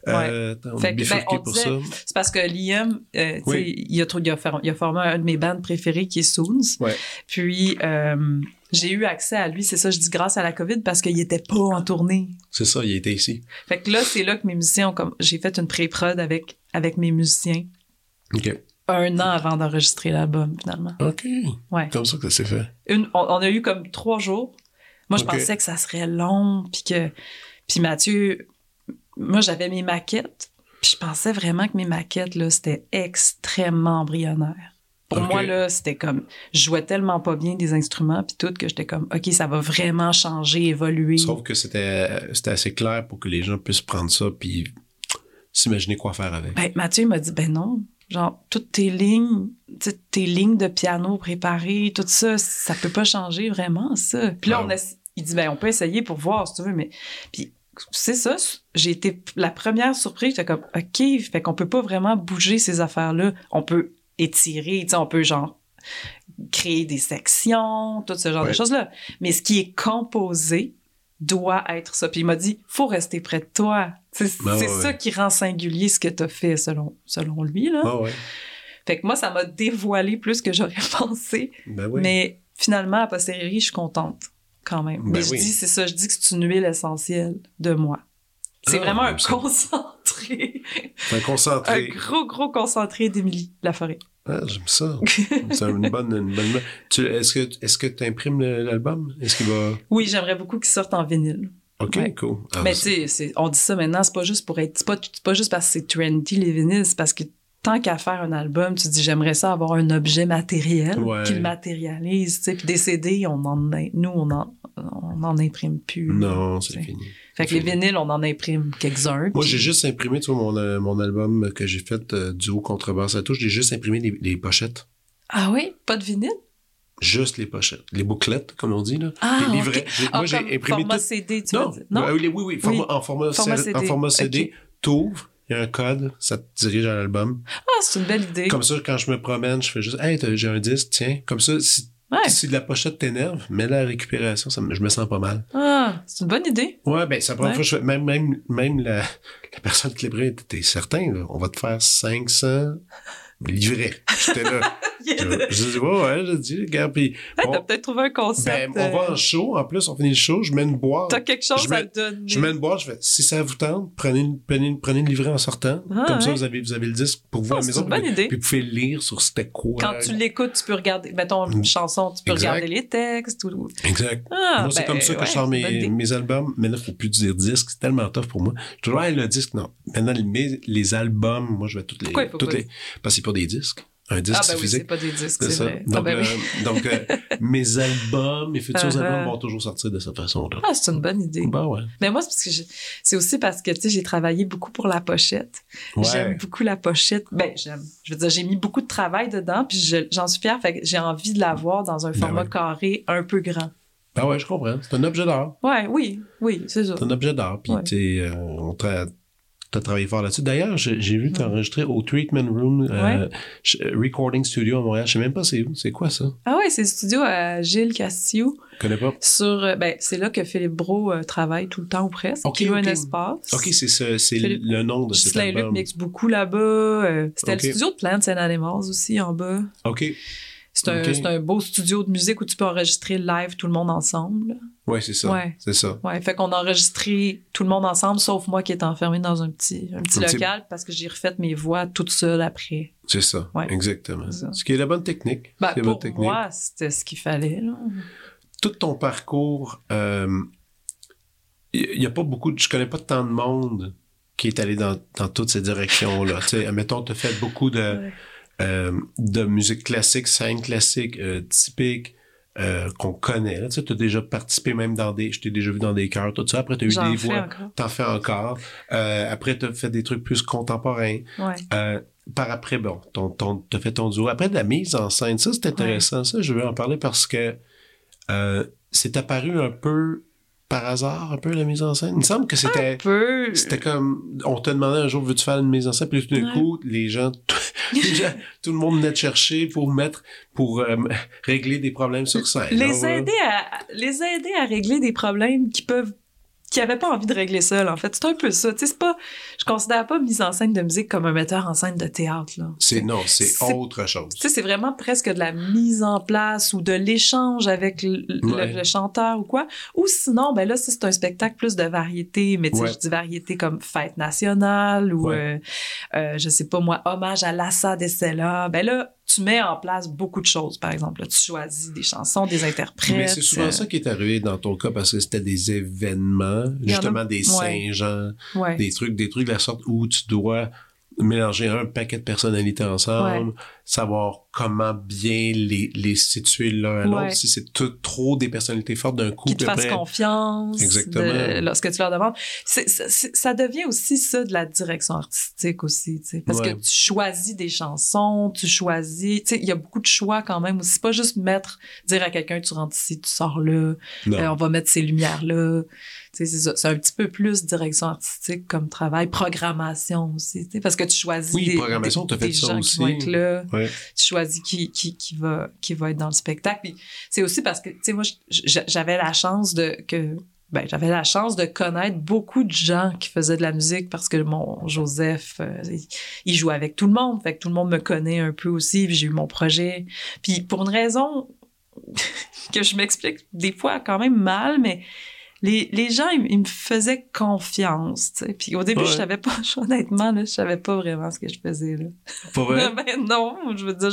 Euh, on Fait ben, on pour disait- ça. C'est parce que Liam, euh, tu sais, Oui. il, a, il, a formé un de mes bands qui est Soons. Ouais. Puis, euh, j'ai eu accès à lui, c'est ça, je dis grâce à la COVID, parce qu'il était pas en tournée. C'est ça, il était ici. Fait que là, c'est là que mes musiciens ont comme. J'ai fait une pré-prod avec, avec mes musiciens OK. un an avant d'enregistrer l'album, finalement. OK. Ouais. Comme ça que ça s'est fait. Une, on, on a eu comme trois jours. Moi, je pensais que ça serait long, puis que. Puis Mathieu, moi, j'avais mes maquettes, puis je pensais vraiment que mes maquettes, là, c'était extrêmement embryonnaire. Pour moi, là, c'était comme. Je jouais tellement pas bien des instruments, puis tout, que j'étais comme, OK, ça va vraiment changer, évoluer. Sauf que c'était c'était assez clair pour que les gens puissent prendre ça puis s'imaginer quoi faire avec. Ben, Mathieu m'a dit, ben non. Genre, toutes tes lignes, tu sais, tes lignes de piano préparées, tout ça, ça peut pas changer vraiment, ça. Puis là, Wow. on a, il dit, ben, on peut essayer pour voir, si tu veux, mais. Puis, c'est ça, j'ai été la première surprise, j'étais comme, OK, fait qu'on peut pas vraiment bouger ces affaires-là. On peut étirer, tu sais, on peut, genre, créer des sections, tout ce genre Ouais. de choses-là. Mais ce qui est composé doit être ça. Puis il m'a dit, faut rester près de toi. C'est Ben ouais, ça ouais. qui rend singulier ce que tu as fait, selon, selon lui. Là. Ouais. Fait que moi, ça m'a dévoilé plus que j'aurais pensé. Ben oui. Mais finalement, à posteriori, je suis contente quand même. Ben Mais je oui. dis, c'est ça, je dis que c'est une huile essentielle de moi. C'est Ah, vraiment un ça. concentré, un un concentré. gros, gros concentré d'Émilie Laforêt. Ah, j'aime ça. C'est une bonne, une bonne. Tu- Est-ce que est-ce que tu imprimes l'album? Est-ce qu'il va? Oui, j'aimerais beaucoup qu'il sorte en vinyle. OK, Ouais. cool. Ah, Mais tu sais, on dit ça maintenant, c'est pas juste pour être. C'est pas, c'est pas juste parce que c'est trendy les vinyles, c'est parce que tant qu'à faire un album, tu dis j'aimerais ça avoir un objet matériel Ouais. qui le matérialise. tu sais. Puis des CD, on en, nous, on en, on en imprime plus. Non, c'est fini. Fait que les vinyles, on en imprime quelques-uns. Moi, puis- j'ai juste imprimé, tu vois, mon, euh, mon album que j'ai fait euh, duo contrebasse à touche, j'ai juste imprimé les, les pochettes. Ah oui? Pas de vinyle? Juste les pochettes. Les bouclettes, comme on dit, là. Ah, les livrets. Ah, moi, j'ai imprimé format tout. CD, tu Non, veux dire? Non? Ah oui, oui, oui, format- en format, Format C- en CD, format CD. T'ouvres, il y a un code, ça te dirige à l'album. Ah, c'est une belle idée. Comme ça, quand je me promène, je fais juste, hey, j'ai un disque, tiens. Comme ça, si, Ouais. si la pochette t'énerve, mets la récupération, ça me- je me sens pas mal. Ah, c'est une bonne idée. Ouais, ben, c'est la première Ouais. fois que je fais, même, même, même la, la personne qui livrait, t'es certain, là, on va te faire 500 livrets. J'étais là. Je, je dis, ouais, ouais, je dis, regarde, puis, T'as peut-être trouvé un ben, concept. on va euh, en show, en plus, on finit le show, je mets une boîte. T'as quelque chose à mets- te donner. Je mets une boîte, je fais, si ça vous tente, prenez, une- prenez, une- prenez le livret en sortant. Ah, Comme ça, vous avez, vous avez le disque pour vous à la c'est maison. une bonne puis, idée. puis vous pouvez lire sur c'était quoi. Quand tu l'écoutes, tu peux regarder, mettons, une Mm. chanson, tu peux Exact. regarder les textes. Ou... Exact. Ah, Moi, c'est ben, comme ça que ouais, je sors mes, albums. Mais là, faut plus dire disque. C'est tellement tough pour moi. Je hey, le disque, non. Maintenant, les, les albums, moi, je vais toutes les. Pourquoi il toutes les... Parce que c'est pas des disques. Un disque, Ah, ben oui, c'est physique. pas des disques, C'est vrai. Ah, Donc, ben oui. euh, donc euh, mes albums, mes futurs Uh-huh. albums vont toujours sortir de cette façon-là. Ah, c'est une bonne idée. Bah ouais. Mais moi, c'est parce que j'ai- c'est aussi parce que, tu sais, j'ai travaillé beaucoup pour la pochette. Ouais. J'aime beaucoup la pochette. Ben, j'aime. Je veux dire, j'ai mis beaucoup de travail dedans, puis je- j'en suis fière. Fait que j'ai envie de l'avoir dans un Ben format ouais. carré un peu grand. Bah ouais, je comprends. C'est un objet d'art. Ouais, oui, oui, c'est ça. C'est un objet d'art. Puis, Ouais. tu sais, euh, on tra- t'as travaillé fort là-dessus. D'ailleurs, j'ai vu t'enregistrer au Treatment Room euh, Recording Studio à Montréal. Je sais même pas c'est où. C'est quoi ça? Ah ouais, c'est le studio à Gilles Castillo. Je connais pas. Sur, euh, ben, c'est là que Philippe Bro euh, travaille tout le temps ou presque. Ok, qui loue ok. un espace. OK, c'est ce- le nom de cet Ghislain Luc album. mixe beaucoup là-bas. Euh, c'était le studio de Plants and Animals aussi en bas. OK. C'est un, un beau studio de musique où tu peux enregistrer live tout le monde ensemble. Ouais, c'est ça. Ouais. C'est ça. Ouais, fait qu'on a enregistré tout le monde ensemble, sauf moi qui est enfermé dans un petit, un petit Un petit- local parce que j'ai refait mes voix toute seule après. C'est ça. Ouais. Exactement. Ça. Ce qui est la bonne technique. Ben, la bonne pour technique. moi, c'était ce qu'il fallait. Là. Tout ton parcours, il n'y a pas beaucoup, de- je connais pas tant de monde qui est allé dans, dans toutes ces directions-là. tu sais, mettons, tu as fait beaucoup de, Ouais. Euh, de musique classique, scène classique, euh, typique, euh, qu'on connaît. Tu as déjà participé même dans des... Je t'ai déjà vu dans des chœurs, tout ça. Après, tu as eu des voix. T'en fais encore. Euh, après, tu as fait des trucs plus contemporains. Ouais. Euh, par après, bon, ton, ton, t'as fait ton duo. Après, de la mise en scène, ça, c'est intéressant. Ça, je veux en parler parce que c'est apparu un peu par hasard, un peu, la mise en scène? Il me semble que c'était... Un peu. C'était comme, on te demandait un jour, veux-tu faire une mise en scène? Puis tout d'un Ouais. coup, les gens, les gens- tout le monde venait te chercher pour mettre, pour euh, régler des problèmes sur scène. les aider à les aider à régler des problèmes qui peuvent qui avaient pas envie de régler seuls en fait c'est un peu ça tu sais c'est pas je considère pas mise en scène de musique comme un metteur en scène de théâtre là C'est, non, c'est autre chose. tu sais c'est vraiment presque de la mise en place ou de l'échange avec le, le- Ouais. le chanteur ou quoi ou sinon ben là si c'est un spectacle plus de variété mais tu sais Ouais. je dis variété comme fête nationale ou Ouais. euh, euh, je sais pas moi hommage à Lassa Dessela ben là tu mets en place beaucoup de choses par exemple là, tu choisis des chansons des interprètes Mais c'est souvent euh, ça qui est arrivé dans ton cas parce que c'était des événements, a- justement des. Saint-Jean, ouais. des trucs, des trucs de la sorte où tu dois mélanger un paquet de personnalités ensemble, savoir comment bien les, les situer l'un à l'autre. Ouais. Si c'est tout- trop des personnalités fortes d'un coup, qui te fassent confiance Exactement. de- lorsque tu leur demandes. Ça devient aussi ça de la direction artistique aussi, tu sais, parce Ouais. que tu choisis des chansons, tu choisis, tu sais, il y a beaucoup de choix quand même aussi. C'est pas juste mettre, dire à quelqu'un tu rentres ici, tu sors là, euh, on va mettre ces lumières là. Tu sais, c'est ça. C'est un petit peu plus direction artistique comme travail, programmation aussi, parce que tu choisis Oui, des, programmation, des- t'as fait des ça gens aussi. qui vont être là Ouais. tu choisis qui, qui, qui, va, qui va être dans le spectacle. Puis c'est aussi parce que, tu sais, moi, j'avais la chance de que. Ben, j'avais la chance de connaître beaucoup de gens qui faisaient de la musique parce que mon Joseph, euh, il, il jouait avec tout le monde. Fait que tout le monde me connaît un peu aussi. Puis j'ai eu mon projet. Puis pour une raison que je m'explique des fois quand même mal, mais les, les gens, ils, ils me faisaient confiance. tu sais. Puis au début, Ouais. je savais pas, honnêtement, là, je savais pas vraiment ce que je faisais. Là. Pas vrai? Ben non, je veux dire,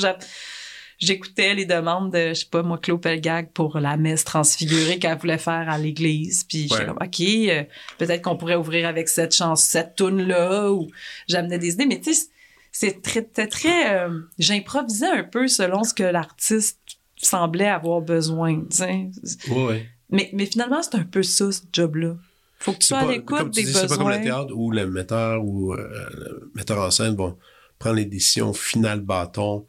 j'écoutais les demandes de, je sais pas, moi, Claude Pelgag pour la messe transfigurée qu'elle voulait faire à l'église. Puis j'étais comme, OK, euh, peut-être qu'on pourrait ouvrir avec cette chance, cette toune-là, ou j'amenais des idées. Mais tu sais, c'est très, c'était très, euh, j'improvisais un peu selon ce que l'artiste semblait avoir besoin, tu sais. Ouais, ouais. Mais, mais finalement, c'est un peu ça, ce job-là. Faut que tu sois à pas, l'écoute comme tu des dis, c'est pas comme le théâtre où le metteur ou euh, le metteur en scène vont prendre les décisions finales bâton.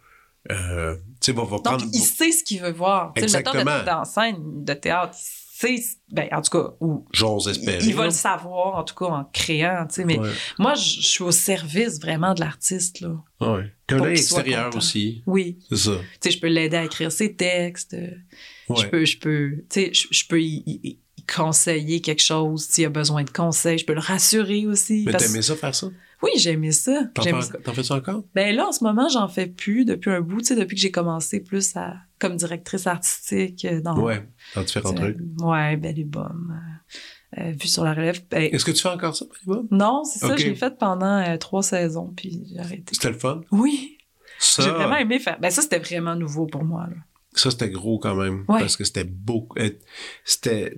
Euh, tu sais, va, va Donc, prendre. il sait ce qu'il veut voir. Sais, Le Exactement. metteur de, en scène de théâtre, il sait, ben, en tout cas, ou J'ose espérer. il va là. le savoir, en tout cas, en créant, tu sais. Mais Ouais. moi, je, suis au service vraiment de l'artiste, là. Ouais. T'as un extérieur aussi. Oui. C'est ça. Tu sais, je peux l'aider à écrire ses textes. Je peux, je peux, tu sais, je, je peux y, y- y conseiller quelque chose s'il a besoin de conseils. Je peux le rassurer aussi. Mais parce- t'aimais ça faire ça? Oui, j'ai aimé ça. T'en J'ai fais, ça. encore? Ben là, en ce moment, j'en fais plus depuis un bout, tu sais, depuis que j'ai commencé plus à, comme directrice artistique euh, dans, Ouais. Dans différents trucs. Ouais, belle et bonne. Euh, euh, vue sur la relève. Ben, Est-ce que tu fais encore ça, non, c'est ça, je l'ai fait pendant euh, trois saisons, puis j'ai arrêté. C'était le fun? Oui, Ça, j'ai vraiment aimé faire. Ben ça, c'était vraiment nouveau pour moi. Là. Ça c'était gros quand même. Ouais. Parce que c'était beaucoup. euh, C'était.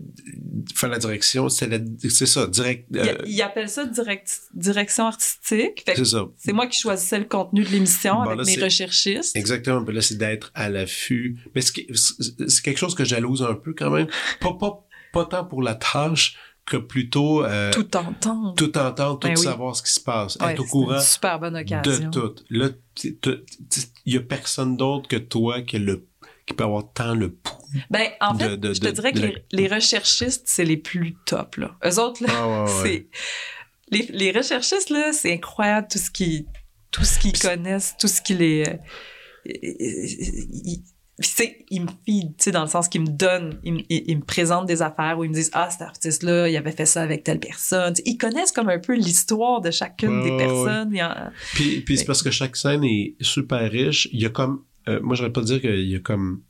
Faire la direction, C'est ça, direct. Il- euh, Il, appelle ça direct- direction artistique. C'est ça. c'est moi qui choisissais le contenu de l'émission Bon, avec là, mes recherchistes. Exactement. Puis là, c'est d'être à l'affût. Mais c'est quelque chose que jalouse un peu quand même. Pas, pas, pas tant pour la tâche que plutôt euh, tout, Tout entendre. entendre, tout Ben oui. savoir ce qui se passe, Ouais, être au courant une super bonne occasion. de tout. Là, il y a personne d'autre que toi qui, a le, qui peut avoir tant le pouls. Ben, en fait, de- je te dirais que la- les, recherchistes, c'est les plus top, là. Eux autres, là, Ah, ouais, ouais. c'est... Les, les recherchistes, là, c'est incroyable tout ce qu'ils tout ce qu'ils Puis- connaissent, tout ce qui les... euh, ils, c'est- ils me feed, tu sais, dans le sens qu'ils me donnent, ils, me- ils- ils me présentent des affaires où ils me disent « Ah, cet artiste-là, il avait fait ça avec telle personne. » Ils connaissent comme un peu l'histoire de chacune des personnes. En- Puis, puis c'est parce que chaque scène est super riche. Il y a comme, euh, moi, j'aurais pas dire qu'il y a comme,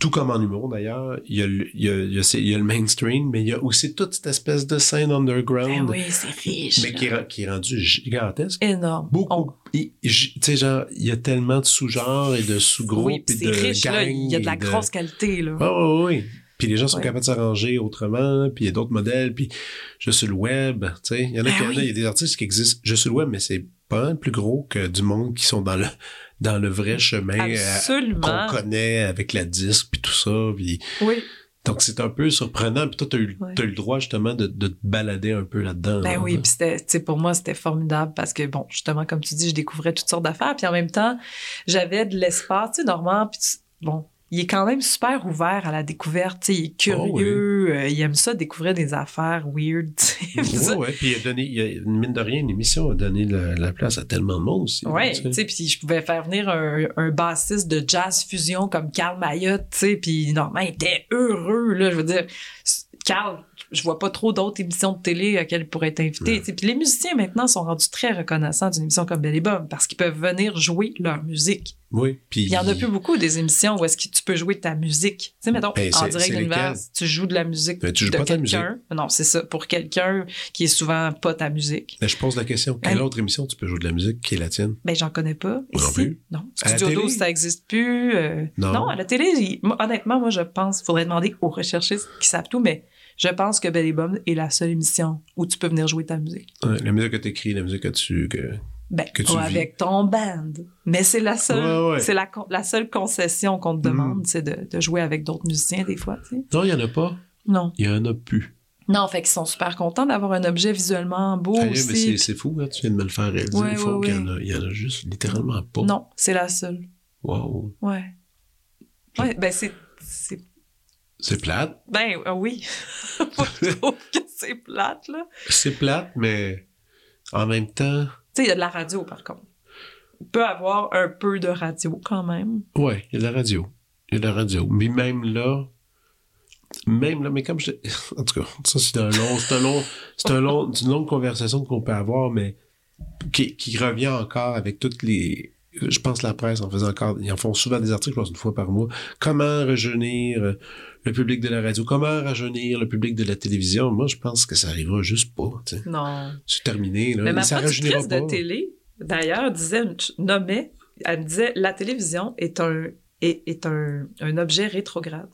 tout comme en humour d'ailleurs, il y a le, il y a, il y a, c'est- il y a le mainstream, mais il y a aussi toute cette espèce de scène Ben underground, oui, c'est riche. mais qui est, qui est rendue gigantesque. Énorme. Beaucoup. On- j- Tu sais, genre, il y a tellement de sous-genres et de sous-groupes oui, et c'est de riche, là. Il y a de la grosse qualité, là. Ah, oui, oui. Puis les gens sont Ouais. capables de s'arranger autrement, puis il y a d'autres modèles, puis juste sur le web, tu sais. Il y en a Ben qui, oui. il y a des artistes qui existent juste sur le web, mais c'est pas mal plus gros que du monde qui sont dans le dans le vrai chemin euh, qu'on connaît avec la disque puis tout ça. Puis, Oui. donc c'est un peu surprenant. Puis toi, t'as eu, Ouais. t'as eu le droit justement de, de te balader un peu là-dedans. Ben là, oui, hein. puis c'était, tu pour moi, c'était formidable parce que, bon, justement, comme tu dis, je découvrais toutes sortes d'affaires. Puis en même temps, j'avais de l'espace, tu sais, Normand, puis tu- bon, il est quand même super ouvert à la découverte, il est curieux, euh, il aime ça découvrir des affaires weird, tu sais. Puis il a donné, il a, mine de rien, l'émission a donné la, la place à tellement de monde aussi. Ouais, tu sais. puis je pouvais faire venir un, un bassiste de jazz fusion comme Carl Mayotte, tu sais, puis Normand était heureux, là, je veux dire. Carl, je vois pas trop d'autres émissions de télé à quelles il pourrait être invité. Puis les musiciens maintenant sont rendus très reconnaissants d'une émission comme Belle et Bob parce qu'ils peuvent venir jouer leur musique. Oui. Puis Il y en a plus beaucoup des émissions où est-ce que tu peux jouer ta musique. Tu sais, mettons, Ben, en direct de l'univers, tu joues de la musique Mais tu joues de pas ta quelqu'un. Non, c'est ça. Pour quelqu'un qui est souvent pas ta musique. Mais je pose la question. Quelle Hein? autre émission tu peux jouer de la musique qui est la tienne? Ben, j'en connais pas. Moi non Ici, plus. non. Studio télé? 12, ça existe plus. euh, Non. non. à la télé, il- moi, honnêtement, moi, je pense, faudrait demander aux recherchistes qui savent tout, mais je pense que Belle et est la seule émission où tu peux venir jouer ta musique. Ouais, la musique que t'écris, la musique que tu... Que... Ben, Que tu vis. avec ton band. Mais c'est la seule, Ouais, ouais. c'est la, la seule concession qu'on te demande, Mm. c'est de, de jouer avec d'autres musiciens des fois. Non, il y en a pas. Non. Il y en a plus. Non, fait qu'ils sont super contents d'avoir un objet visuellement beau Ah, mais c'est, aussi. fou, hein, tu viens de me le faire réaliser Ouais, ouais, qu'il y en a, il y en a juste littéralement pas. Non, c'est la seule. Wow. Ouais. Ouais, ben c'est, c'est C'est plate. Ben euh, oui. Moi, je trouve que c'est plate, là. C'est plate, mais en même temps, Tu sais, il y a de la radio, par contre. Il peut avoir un peu de radio quand même. ouais, il y a de la radio. Il y a de la radio. Mais même là, même là, mais comme je en tout cas, ça c'est un long, c'est un long, c'est un long, une longue conversation qu'on peut avoir, mais qui revient encore avec toutes les, je pense la presse en faisant encore, ils en font souvent des articles, je pense une fois par mois. Comment rajeunir euh, le public de la radio? Comment rajeunir le public de la télévision? Moi, je pense que ça arrivera juste pas. Non. C'est terminé, là. Mais ma ça rajeunira productrice pas. de télé, d'ailleurs, disait, nommait, elle me disait, la télévision est un, est, est un, un objet rétrograde.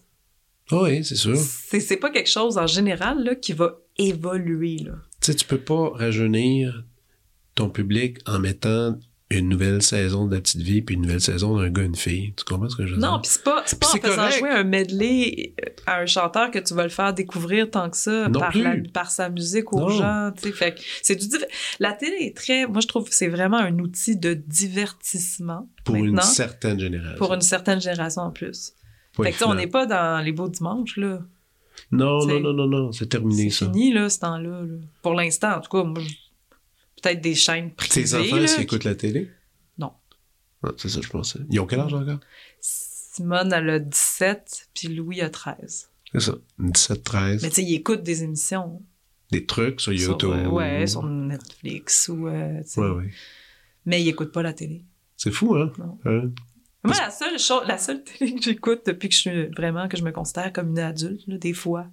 Ah oui, c'est sûr. C'est, c'est pas quelque chose en général là, qui va évoluer. Là. Tu sais, tu peux pas rajeunir ton public en mettant une nouvelle saison de la petite vie puis une nouvelle saison d'un gars une fille. Tu comprends ce que je veux dire? Non, puis c'est pas, c'est pas en c'est faisant correct. jouer un medley à un chanteur que tu vas le faire découvrir tant que ça Non par, la- par sa musique aux Non. gens. tu sais. Fait c'est du La télé est très. Moi, je trouve que c'est vraiment un outil de divertissement pour une certaine génération. pour une certaine génération en plus. Fait que tu sais, on n'est pas dans les beaux dimanches, là. Non, non, non, non, non, c'est terminé C'est ça. fini, là, ce temps-là. là. Pour l'instant, en tout cas, moi, je- peut-être des chaînes privées. Tes enfants, qu'ils qui- écoutent la télé? Non. Ah, c'est ça, je pensais. Ils ont quel âge encore? Simone, elle a 17, puis Louis a 13. C'est ça. 17, 13. Mais tu sais, ils écoutent des émissions. Des trucs sur Sur, YouTube. euh, ouais, sur Netflix ou. euh. Ouais, ouais. Mais ils n'écoutent pas la télé. C'est fou, hein? Non. Hein? Moi, la seule, chose, la seule télé que j'écoute depuis que je suis vraiment, que je me considère comme une adulte, là, des fois,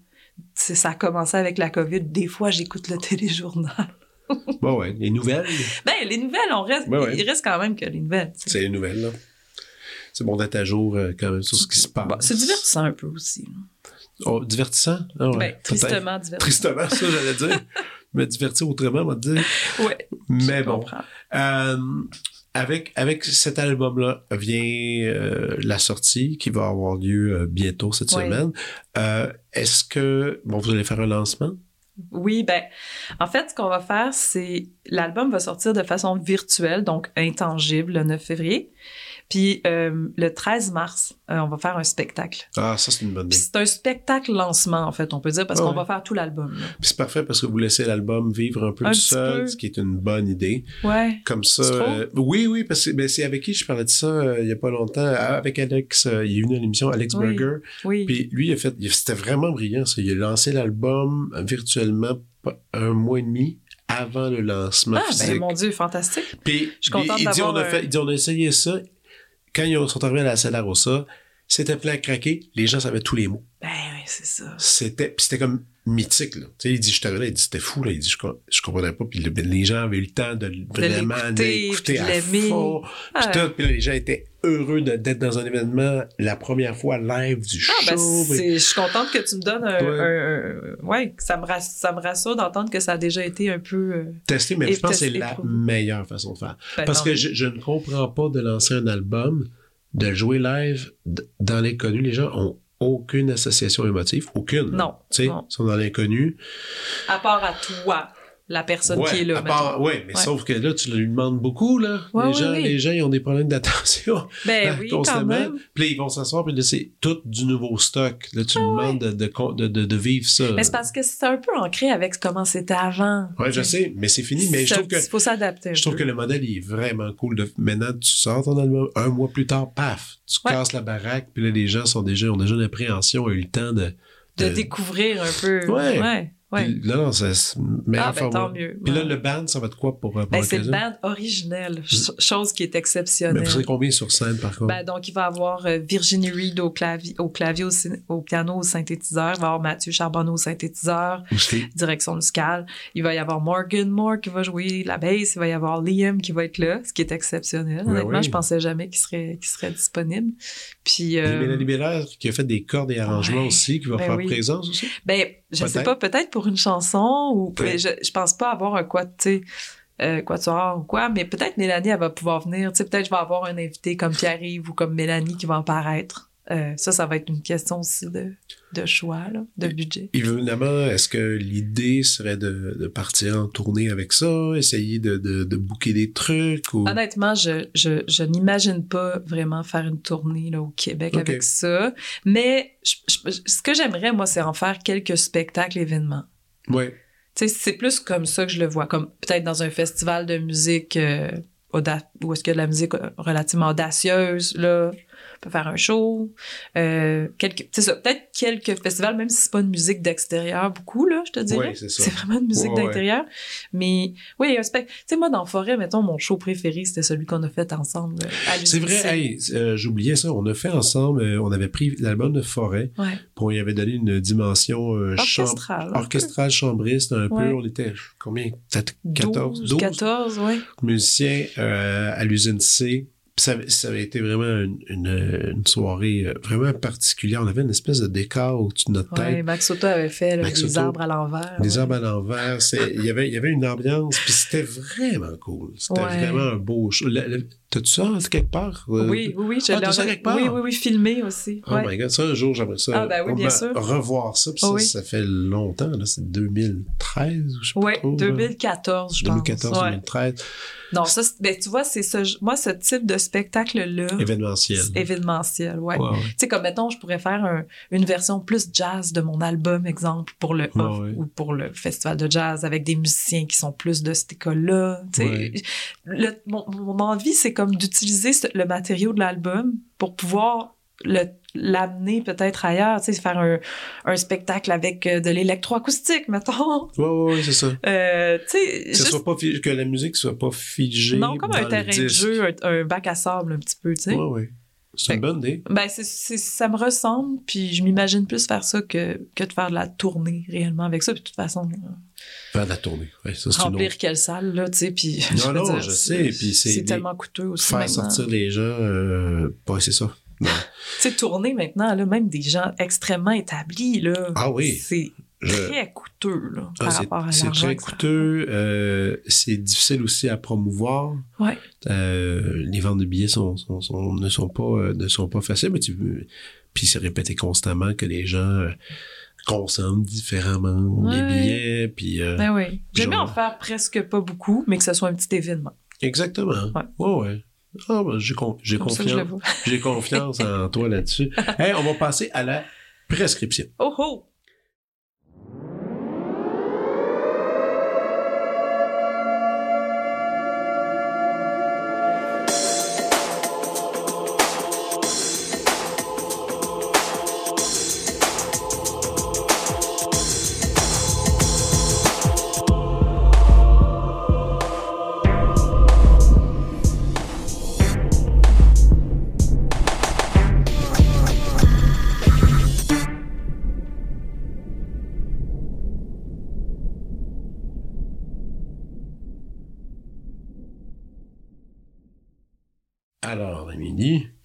ça a commencé avec la COVID. Des fois, j'écoute le téléjournal. Bon, ouais. Les nouvelles, Ben, les nouvelles, on reste, ouais. il reste quand même que les nouvelles. c'est les nouvelles, là. C'est bon d'être à jour euh, quand même sur ce qui se passe. Bon, c'est divertissant un peu aussi. Oh, divertissant? Ah ouais, ben, tristement divertissant. Tristement, ça, j'allais dire. Me divertir autrement, on va te dire. Ouais, Mais bon. Euh, avec, avec cet album-là vient euh, la sortie qui va avoir lieu bientôt cette Oui. semaine. Est-ce que, bon, vous allez faire un lancement? Oui, ben, en fait, ce qu'on va faire, c'est l'album va sortir de façon virtuelle, donc intangible, le 9 février. Puis euh, le 13 mars, euh, on va faire un spectacle. Ah, ça, c'est une bonne idée. c'est un spectacle lancement, en fait, on peut dire, parce Ah qu'on ouais. va faire tout l'album. Puis c'est parfait parce que vous laissez l'album vivre un peu Un seul, peu. ce qui est une bonne idée. Ouais. Comme ça. Euh, oui, oui, parce que ben, c'est avec qui je parlais de ça il y a pas longtemps. Avec Alex, il est venu à l'émission, Alex Oui. Berger. Oui. Puis lui, il a fait, c'était vraiment brillant, ça. Il a lancé l'album virtuellement un mois et demi avant le lancement ah, physique. ben, mon Dieu, fantastique. Puis, Je suis contente il, il dit, on a fait, il dit, on a essayé ça. Quand ils sont arrivés à la salle Rossa, c'était plein à craquer. Les gens savaient tous les mots. Ben oui, c'est ça. C'était, c'était comme mythique. Là. Il dit, je là, il dit, c'était fou. Là. Il dit, je, je comprenais pas. Puis le- les gens avaient eu le temps de, vraiment l'écouter, à fond. Puis tout. Puis là, les gens étaient heureux d'être dans un événement la première fois live du Ah, ben, show. c'est- je suis contente que tu me donnes un. Ouais. un- un- ouais, que ça me, rass- ça me rassure d'entendre que ça a déjà été un peu. euh, tester, mais je pense que c'est la meilleure façon de faire. ben, Parce que je, je ne comprends pas de lancer un album, de jouer live dans l'inconnu. Les gens ont aucune association émotive, aucune. Non, Tu sais, sont dans l'inconnu. À part à toi, la personne qui est là. part- ouais, mais Ouais. sauf que là, tu lui demandes beaucoup, là. Les, gens, oui. les gens, ils ont des problèmes d'attention. Ben oui, quand constamment. même. Puis là, ils vont s'asseoir, puis là, c'est tout du nouveau stock. Là, tu Ah demandes de, de, de, vivre ça. Mais c'est parce que c'est un peu ancré avec comment c'était avant. Ouais, je sais, mais c'est fini. Mais je trouve que Il faut s'adapter. Je trouve peu. que le modèle il est vraiment cool. De... Maintenant, tu sors ton album, un mois plus tard, paf, tu casses la baraque, puis là, les gens sont déjà, ont déjà une appréhension, ont eu le temps de. De découvrir un peu. Ouais. Puis là, non, c'est meilleur Ah, ben, tant mieux. Puis là, le band, ça va être quoi pour, euh, pour Ben, c'est l'occasion? bande originelle, ch- chose qui est Mais exceptionnelle. vous serez combien sur scène, par contre? Ben, donc, il va y avoir euh, Virginie Reed au clavier, au, clavier au, syn- au piano, au synthétiseur. Il va y avoir Mathieu Charbonneau au synthétiseur, direction musicale. Il va y avoir Morgan Moore qui va jouer la bass. Il va y avoir Liam qui va être là, ce qui est exceptionnel. Ben Honnêtement, oui. je pensais jamais qu'il serait, disponible. Puis, euh, Mélanie Belair, qui a fait des cordes et arrangements ouais. aussi, qui va Ben faire oui. présence aussi? Ben, je sais pas, peut-être pour une chanson ou mais je, je pense pas avoir un quoi, tu sais, euh, quatuor ou quoi, mais peut-être Mélanie, elle va pouvoir venir. Tu sais, peut-être je vais avoir un invité comme Pierre-Yves ou comme Mélanie qui va apparaître. Euh, ça, ça va être une question aussi de, de choix, là, de budget. Évidemment, est-ce que l'idée serait de, de partir en tournée avec ça, essayer de, de, de booker des trucs ou... Honnêtement, je, je, je n'imagine pas vraiment faire une tournée là, au Québec avec ça. Mais je- je- ce que j'aimerais, moi, c'est en faire quelques spectacles, événements. Sais, c'est plus comme ça que je le vois, comme peut-être dans un festival de musique euh, où est-ce qu'il y a de la musique euh, relativement audacieuse, là, peut faire un show. Euh, quelques, c'est ça, peut-être quelques festivals, même si c'est pas une musique d'extérieur beaucoup, là, je te dirais. Ouais, c'est ça. c'est vraiment une musique Ouais, ouais. d'intérieur. Mais oui, un spec- Tu sais, moi, dans Forêt, mettons, mon show préféré, c'était celui qu'on a fait ensemble. euh, à C'est vrai, hey, euh, j'oubliais ça. On a fait ensemble, euh, on avait pris l'album de Forêt, puis on y avait donné une dimension euh, cham- Orchestral. un peu. orchestrale chambriste un peu. On était combien? Peut-être 14, 12, 12 14, ouais. musiciens à l'usine C. Ça, avait- ça avait été vraiment une, une- une soirée euh, vraiment particulière. On avait une espèce de décor au-dessus de notre Ouais, tête. Max Soto avait fait là, des arbres à l'envers. Des ouais. arbres à l'envers. Il y avait, il y avait une ambiance, puis c'était vraiment cool. C'était Ouais. vraiment un beau show. Le- le- T'as-tu ça quelque part? euh, Oui, oui, oui, je Ah, l'ai ça quelque part? Oui, oui, oui, filmé aussi. Oh ouais. my god, ça un jour j'aimerais ça. Ah, ben oui, bien sûr. Revoir ça, puis Ah ça, oui. ça fait longtemps, là, c'est 2013 ou je sais pas trop. là. 2014, je 2014, pense. Ouais. 2013, Non, ça, ben, tu vois, c'est ce, moi, ce type de spectacle-là, événementiel. événementiel, ouais. Tu sais, comme mettons, je pourrais faire un- une version plus jazz de mon album, exemple, pour le off ou pour le festival de jazz avec des musiciens qui sont plus de cette école-là. Tu sais, mon, mon envie, c'est comme d'utiliser le matériau de l'album pour pouvoir le l'amener peut-être ailleurs, tu sais, faire un, un spectacle avec euh, de l'électroacoustique, mettons. Ouais, ouais, ouais, c'est ça. Euh, tu sais, Que, juste- soit pas fi- que la musique soit pas figée. non, comme dans un terrain de jeu, un, un bac à sable un petit peu, tu sais. Ouais, ouais. C'est une bonne idée. Ben, ça me ressemble, puis je m'imagine plus faire ça que, que de faire de la tournée réellement avec ça. Puis de toute façon, euh, Faire de la tournée. Ouais, ça, c'est remplir autre. quelle salle, là, tu sais, puis... Non, non, dire, je sais, puis c'est C'est tellement coûteux aussi Faire maintenant. sortir les gens, euh, c'est ça. Tu sais, tourner maintenant, là, même des gens extrêmement établis, là, Ah oui. c'est Je- très coûteux, là, Ah, par c'est- rapport à c'est l'argent très que ça- coûteux. euh, c'est difficile aussi à promouvoir. Ouais. Euh, les ventes de billets sont, sont- sont- ne sont pas euh, ne sont pas faciles, mais tu puis c'est répété constamment que les gens consomment différemment les Ouais. billets, puis euh, Ben oui. J'aime bien Genre- en faire presque pas beaucoup, mais que ce soit un petit événement. exactement. Ouais. Ouais, ouais. Ah, ben, j'ai con- confiance. J'ai confiance en toi là-dessus. Hey, on va passer à la prescription. Oh oh!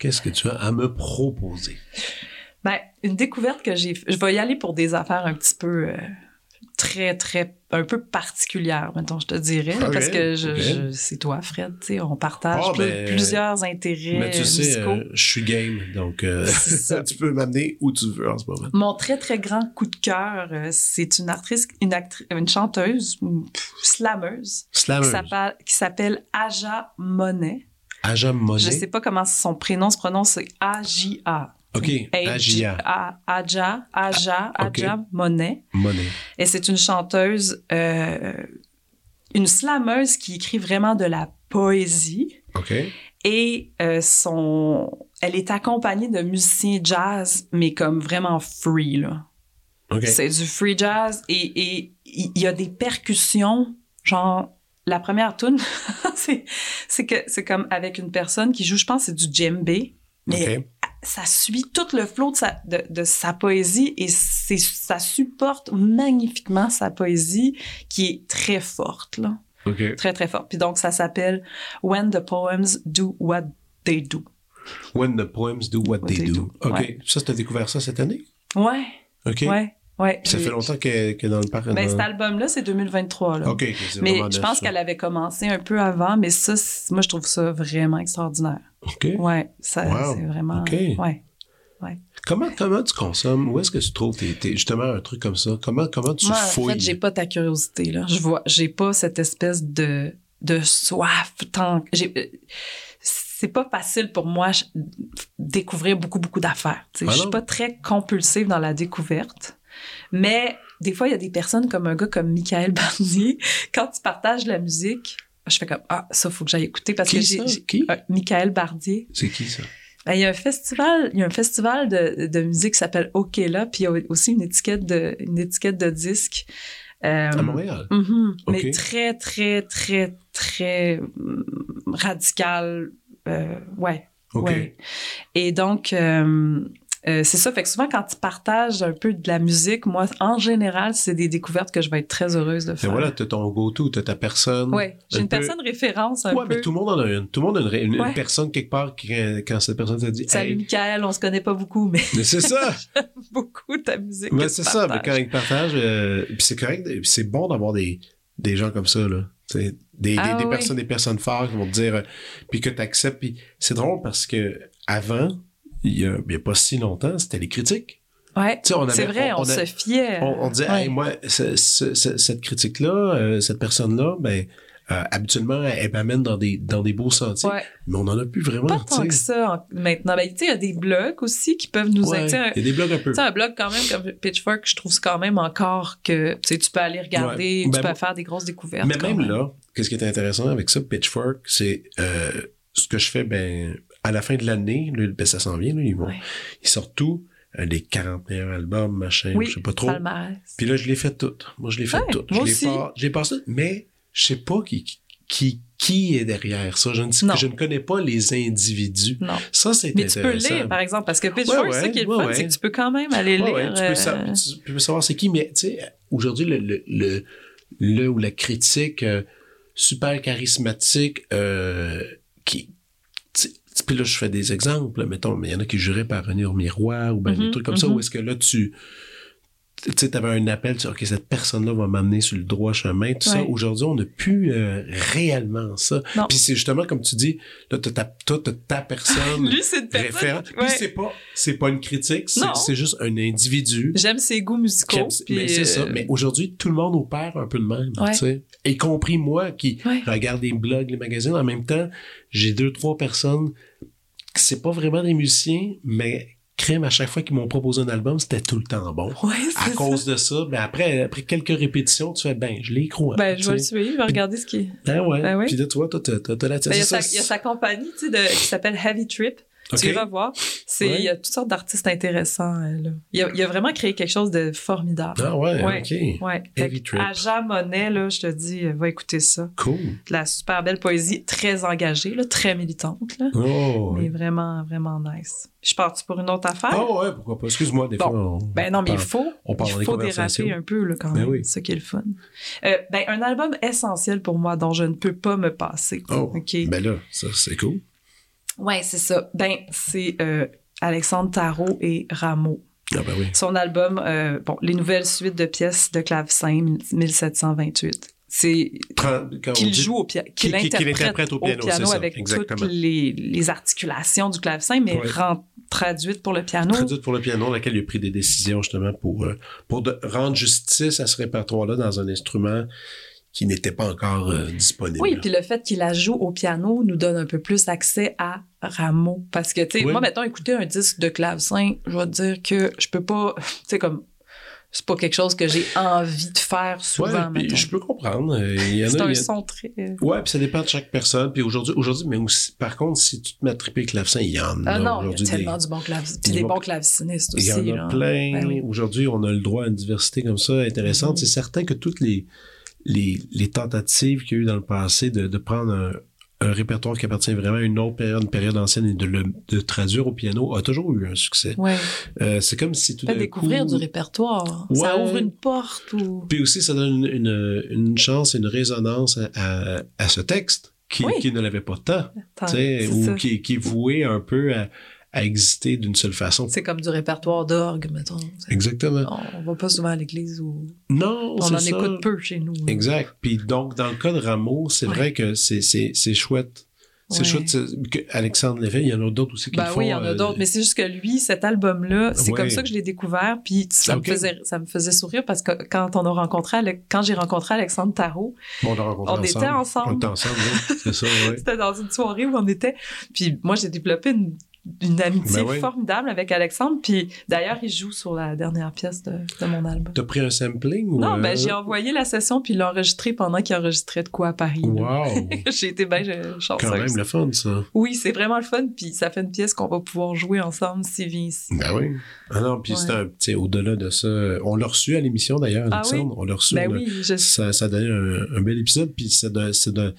Qu'est-ce que tu as à me proposer? Ben, une découverte que j'ai. Je vais y aller pour des affaires un petit peu. euh, très, très. un peu particulières, mettons, je te dirais. Ok, parce que je, c'est toi, Fred, tu sais, on partage Ah, ben, plusieurs intérêts Mais tu sais, musicaux. euh, je suis game, donc euh, tu peux m'amener où tu veux en ce moment. Mon très, très grand coup de cœur, c'est une actrice, une, actri- une chanteuse, pff, slameuse, s'appelle- qui s'appelle Aja Monet. Ajam Monet. Je sais pas comment son prénom se prononce, c'est A-J-A. OK, Agia A- Aja, Aja, Ok. Aja Monet. Monet. Et c'est une chanteuse, euh, une slameuse qui écrit vraiment de la poésie. OK. Et euh, son, elle est accompagnée de musiciens jazz, mais comme vraiment free, là. OK. C'est du free jazz et et il y a des percussions, genre la première tune, c'est c'est que c'est comme avec une personne qui joue, je pense, c'est du djembé, mais ça suit tout le flot de sa, de, de sa poésie et c'est ça supporte magnifiquement sa poésie qui est très forte là, très très forte. Puis donc ça s'appelle When the Poems Do What They Do. When the poems do what, they, do. OK. Ouais. Ça, tu as découvert ça cette année? Ouais, OK. ouais, ouais. Ça fait longtemps que, que dans le parc. Ben, dans- cet album-là, c'est 2023. Là. OK, ok, c'est Mais je pense qu'elle avait commencé un peu avant, mais ça, moi, je trouve ça vraiment extraordinaire. OK. Ouais, ça, Wow. c'est vraiment. OK. Ouais. Comment, comment tu consommes? Où est-ce que tu trouves tes, tes- justement un truc comme ça? Comment, comment tu Moi, fouilles? en fait, j'ai pas ta curiosité, là. Je vois, j'ai pas cette espèce de, de soif. Tant, euh, c'est pas facile pour moi je- découvrir beaucoup, beaucoup d'affaires. Ah je suis pas très compulsive dans la découverte. Mais des fois, il y a des personnes comme un gars comme Michael Barnier. Quand tu partages la musique, je fais comme Ah, ça, faut que j'aille écouter parce Qui que ça? j'ai. Qui? euh, Michael Bardier. C'est qui ça? Ben, Il y a un festival, il y a un festival de, de musique qui s'appelle Okela, puis il y a aussi une étiquette de, une étiquette de disque. Euh, À Montréal? mhm, Ok. Mais très, très, très, très hum, radical. euh, ouais, ouais. Et donc, euh, c'est ça. Fait que souvent, quand tu partages un peu de la musique, moi, en général, c'est des découvertes que je vais être très heureuse de faire. voilà, t'as ton go-to, t'as ta personne. Ouais, j'ai un une peu- personne référence un Ouais, peu. mais tout le monde en a une. Tout le monde a une, Ouais. personne quelque part qui, quand cette personne te dit Salut, Hey, Michael, on se connaît pas beaucoup, mais mais c'est ça! beaucoup ta musique. Que c'est ça, mais quand ils partagent, euh, puis c'est correct, c'est bon d'avoir des, des gens comme ça, là. Des, des, Ah des oui. personnes, des personnes fortes qui vont te dire, euh, puis que tu acceptes. Puis c'est drôle parce que avant, il y a, il y a pas si longtemps, c'était les critiques. Ouais, c'est vrai, on- on, se fiait. On, on disait, Ouais. hey, moi, ce- ce- ce- cette critique-là, euh, cette personne-là, ben, euh, habituellement, elle, m'amène dans des, dans des beaux sentiers. Ouais. Mais on en a plus vraiment. Pas tant que ça en- maintenant. Ben, il y a des blogs aussi qui peuvent nous aider. Il y a des blogs un peu. Un blog quand même comme Pitchfork, je trouve quand même encore que tu peux aller regarder, Ouais. tu Ben, peux faire des grosses découvertes. Mais quand même là, qu'est-ce qui est intéressant avec ça, Pitchfork, c'est euh, ce que je fais, ben, à la fin de l'année, ben, ça s'en vient, là, ils vont, Ouais. ils sortent tout, euh, les 40 meilleurs albums, machin, Oui, je sais pas trop. palmarès. Puis là, je l'ai fait toutes. Moi, je l'ai fait Ouais, toutes. moi je l'ai pas, je l'ai passé, mais je sais pas qui, qui, qui est derrière ça. Je ne, sais- je ne connais pas les individus. Non. Ça, c'est Mais tu peux intéressant. lire, par exemple, parce que Pitchfork, Ouais, ça qui est le fun, c'est que tu peux quand même aller lire. tu, peux euh, savoir, tu peux savoir c'est qui, mais tu sais, aujourd'hui, le, le, le, le ou la critique euh, super charismatique euh, qui. Puis là, je fais des exemples, mettons, mais il y en a qui juraient par René Miroir ou ben des Mhm, trucs comme ça, mhm. où est-ce que là, tu. Tu sais, t'avais un appel, tu OK, cette personne-là va m'amener sur le droit chemin, tout ça. Ouais. Aujourd'hui, on n'a plus euh, réellement ça. Non. Puis c'est justement comme tu dis, là, t'as ta, ta personne Lui, c'est référente. qui- Puis ouais. c'est pas, c'est pas une critique, c'est juste un individu. J'aime ses goûts musicaux. puis, mais c'est ça. euh, Mais aujourd'hui, tout le monde opère un peu de même, Ouais. tu sais. Y compris moi qui Ouais. regarde les blogs, les magazines. En même temps, j'ai deux, trois personnes qui c'est pas vraiment des musiciens, mais crème à chaque fois qu'ils m'ont proposé un album, c'était tout le temps bon. Ouais, À cause de ça, ben après, après quelques répétitions, tu fais ben, je les crois. Ben, je vais le suivre, je vais regarder ce qui est. Ben ouais. Ben oui. Puis là, tu vois, toi, t'as, la Ben, il, y a sa, ça, il y a sa compagnie tu sais, de, qui s'appelle Heavy Trip. Tu iras voir. Ouais. Il y a toutes sortes d'artistes intéressants. euh, là. Il, a, il a vraiment créé quelque chose de formidable. Ah ouais, Ouais. ok. Ouais. Heavy Trip. Aja Monet, là, je te dis, euh, va écouter ça. Cool. De la super belle poésie, très engagée, là, très militante. Là. Oh, Mais ouais. vraiment, vraiment nice. Je pars-tu pour une autre affaire? Ah ouais, pourquoi pas. Excuse-moi, des Bon. fois. On, Ben non, mais il faut, on parle il faut déraper un peu là, quand Ben même. oui. C'est ça qui est le fun. Euh, ben, un album essentiel pour moi dont je ne peux pas me passer. Oh, OK? ben là, ça, c'est cool. Ouais, c'est ça. Ben, c'est euh, Alexandre Tarot et Rameau. Ah ben oui. Son album, euh, bon, les nouvelles suites de pièces de clavecin 1728. C'est qu'il joue au piano, Qu'il- interprète au piano, ça, avec exactement. toutes les, les articulations du clavecin, mais Ouais. traduites pour le piano. traduite pour le piano, dans laquelle il a pris des décisions justement pour, euh, pour de- rendre justice à ce répertoire-là dans un instrument qui n'était pas encore euh, disponible. Oui, puis le fait qu'il la joue au piano nous donne un peu plus accès à Rameau. Parce que, tu sais, Oui. moi, mettons, écouter un disque de clavecin, je vais te dire que je peux pas, tu sais, comme, c'est pas quelque chose que j'ai envie de faire Ouais, souvent, mettons. je peux comprendre. Euh, Il C'est un il a- son très... euh, Ouais, puis ça dépend de chaque personne. Puis aujourd'hui, aujourd'hui, mais aussi, par contre, si tu te mets à triper clavecin, il y en a Ah non, il y a tellement des- du bon clavecin. des Puis des bons- bons clavecinistes Il aussi. y en a là. plein. Ben oui. Aujourd'hui, on a le droit à une diversité comme ça intéressante. Mhm. C'est certain que toutes les, les, les tentatives qu'il y a eu dans le passé de, de prendre un, un répertoire qui appartient vraiment à une autre période, une période ancienne et de le de traduire au piano a toujours eu un succès. Ouais. Euh, c'est comme si tout d'un découvrir coup... du répertoire. Ça ouvre une porte ou... Puis aussi, ça donne une, une, une chance, une résonance à, à, à ce texte qui, Oui. qui ne l'avait pas tant, Attends, ou ça. qui, qui est voué un peu à, à exister d'une seule façon. C'est comme du répertoire d'orgue, mettons. Exactement. On, on va pas souvent à l'église ou... Non, On en ça. écoute peu chez nous. là. Exact. Puis donc, dans le cas de Rameau, c'est Ouais. vrai que c'est, c'est, chouette. C'est Ouais. chouette que Alexandre Lévesque, il y en a d'autres aussi qui Ben le font. oui, il y en a euh, d'autres, mais c'est juste que lui, cet album-là, c'est Ouais. comme ça que je l'ai découvert, puis ça, me faisait, ça me faisait sourire parce que quand on a rencontré, quand j'ai rencontré Alexandre Tarot, bon, on on était ensemble. On était ensemble, oui. c'est ça, oui. c'était dans une soirée où on était, puis moi j'ai développé une, une amitié Ben oui. formidable avec Alexandre, puis d'ailleurs il joue sur la dernière pièce de, de mon album. T'as pris un sampling ou... Non, ben euh, j'ai envoyé la session puis il l'a enregistré pendant qu'il enregistrait de quoi à Paris. Wow! j'ai été bien euh, chanceuse. Quand même le fun, ça. Oui, c'est vraiment le fun, puis ça fait une pièce qu'on va pouvoir jouer ensemble s'il vient ici. Ben oui. Ah non, puis Ouais. c'est au-delà de ça. On l'a reçu à l'émission d'ailleurs, Ah Alexandre. On l'a reçu. Ben on a- oui, je ça, ça a donné un, un bel épisode. Puis c'est de,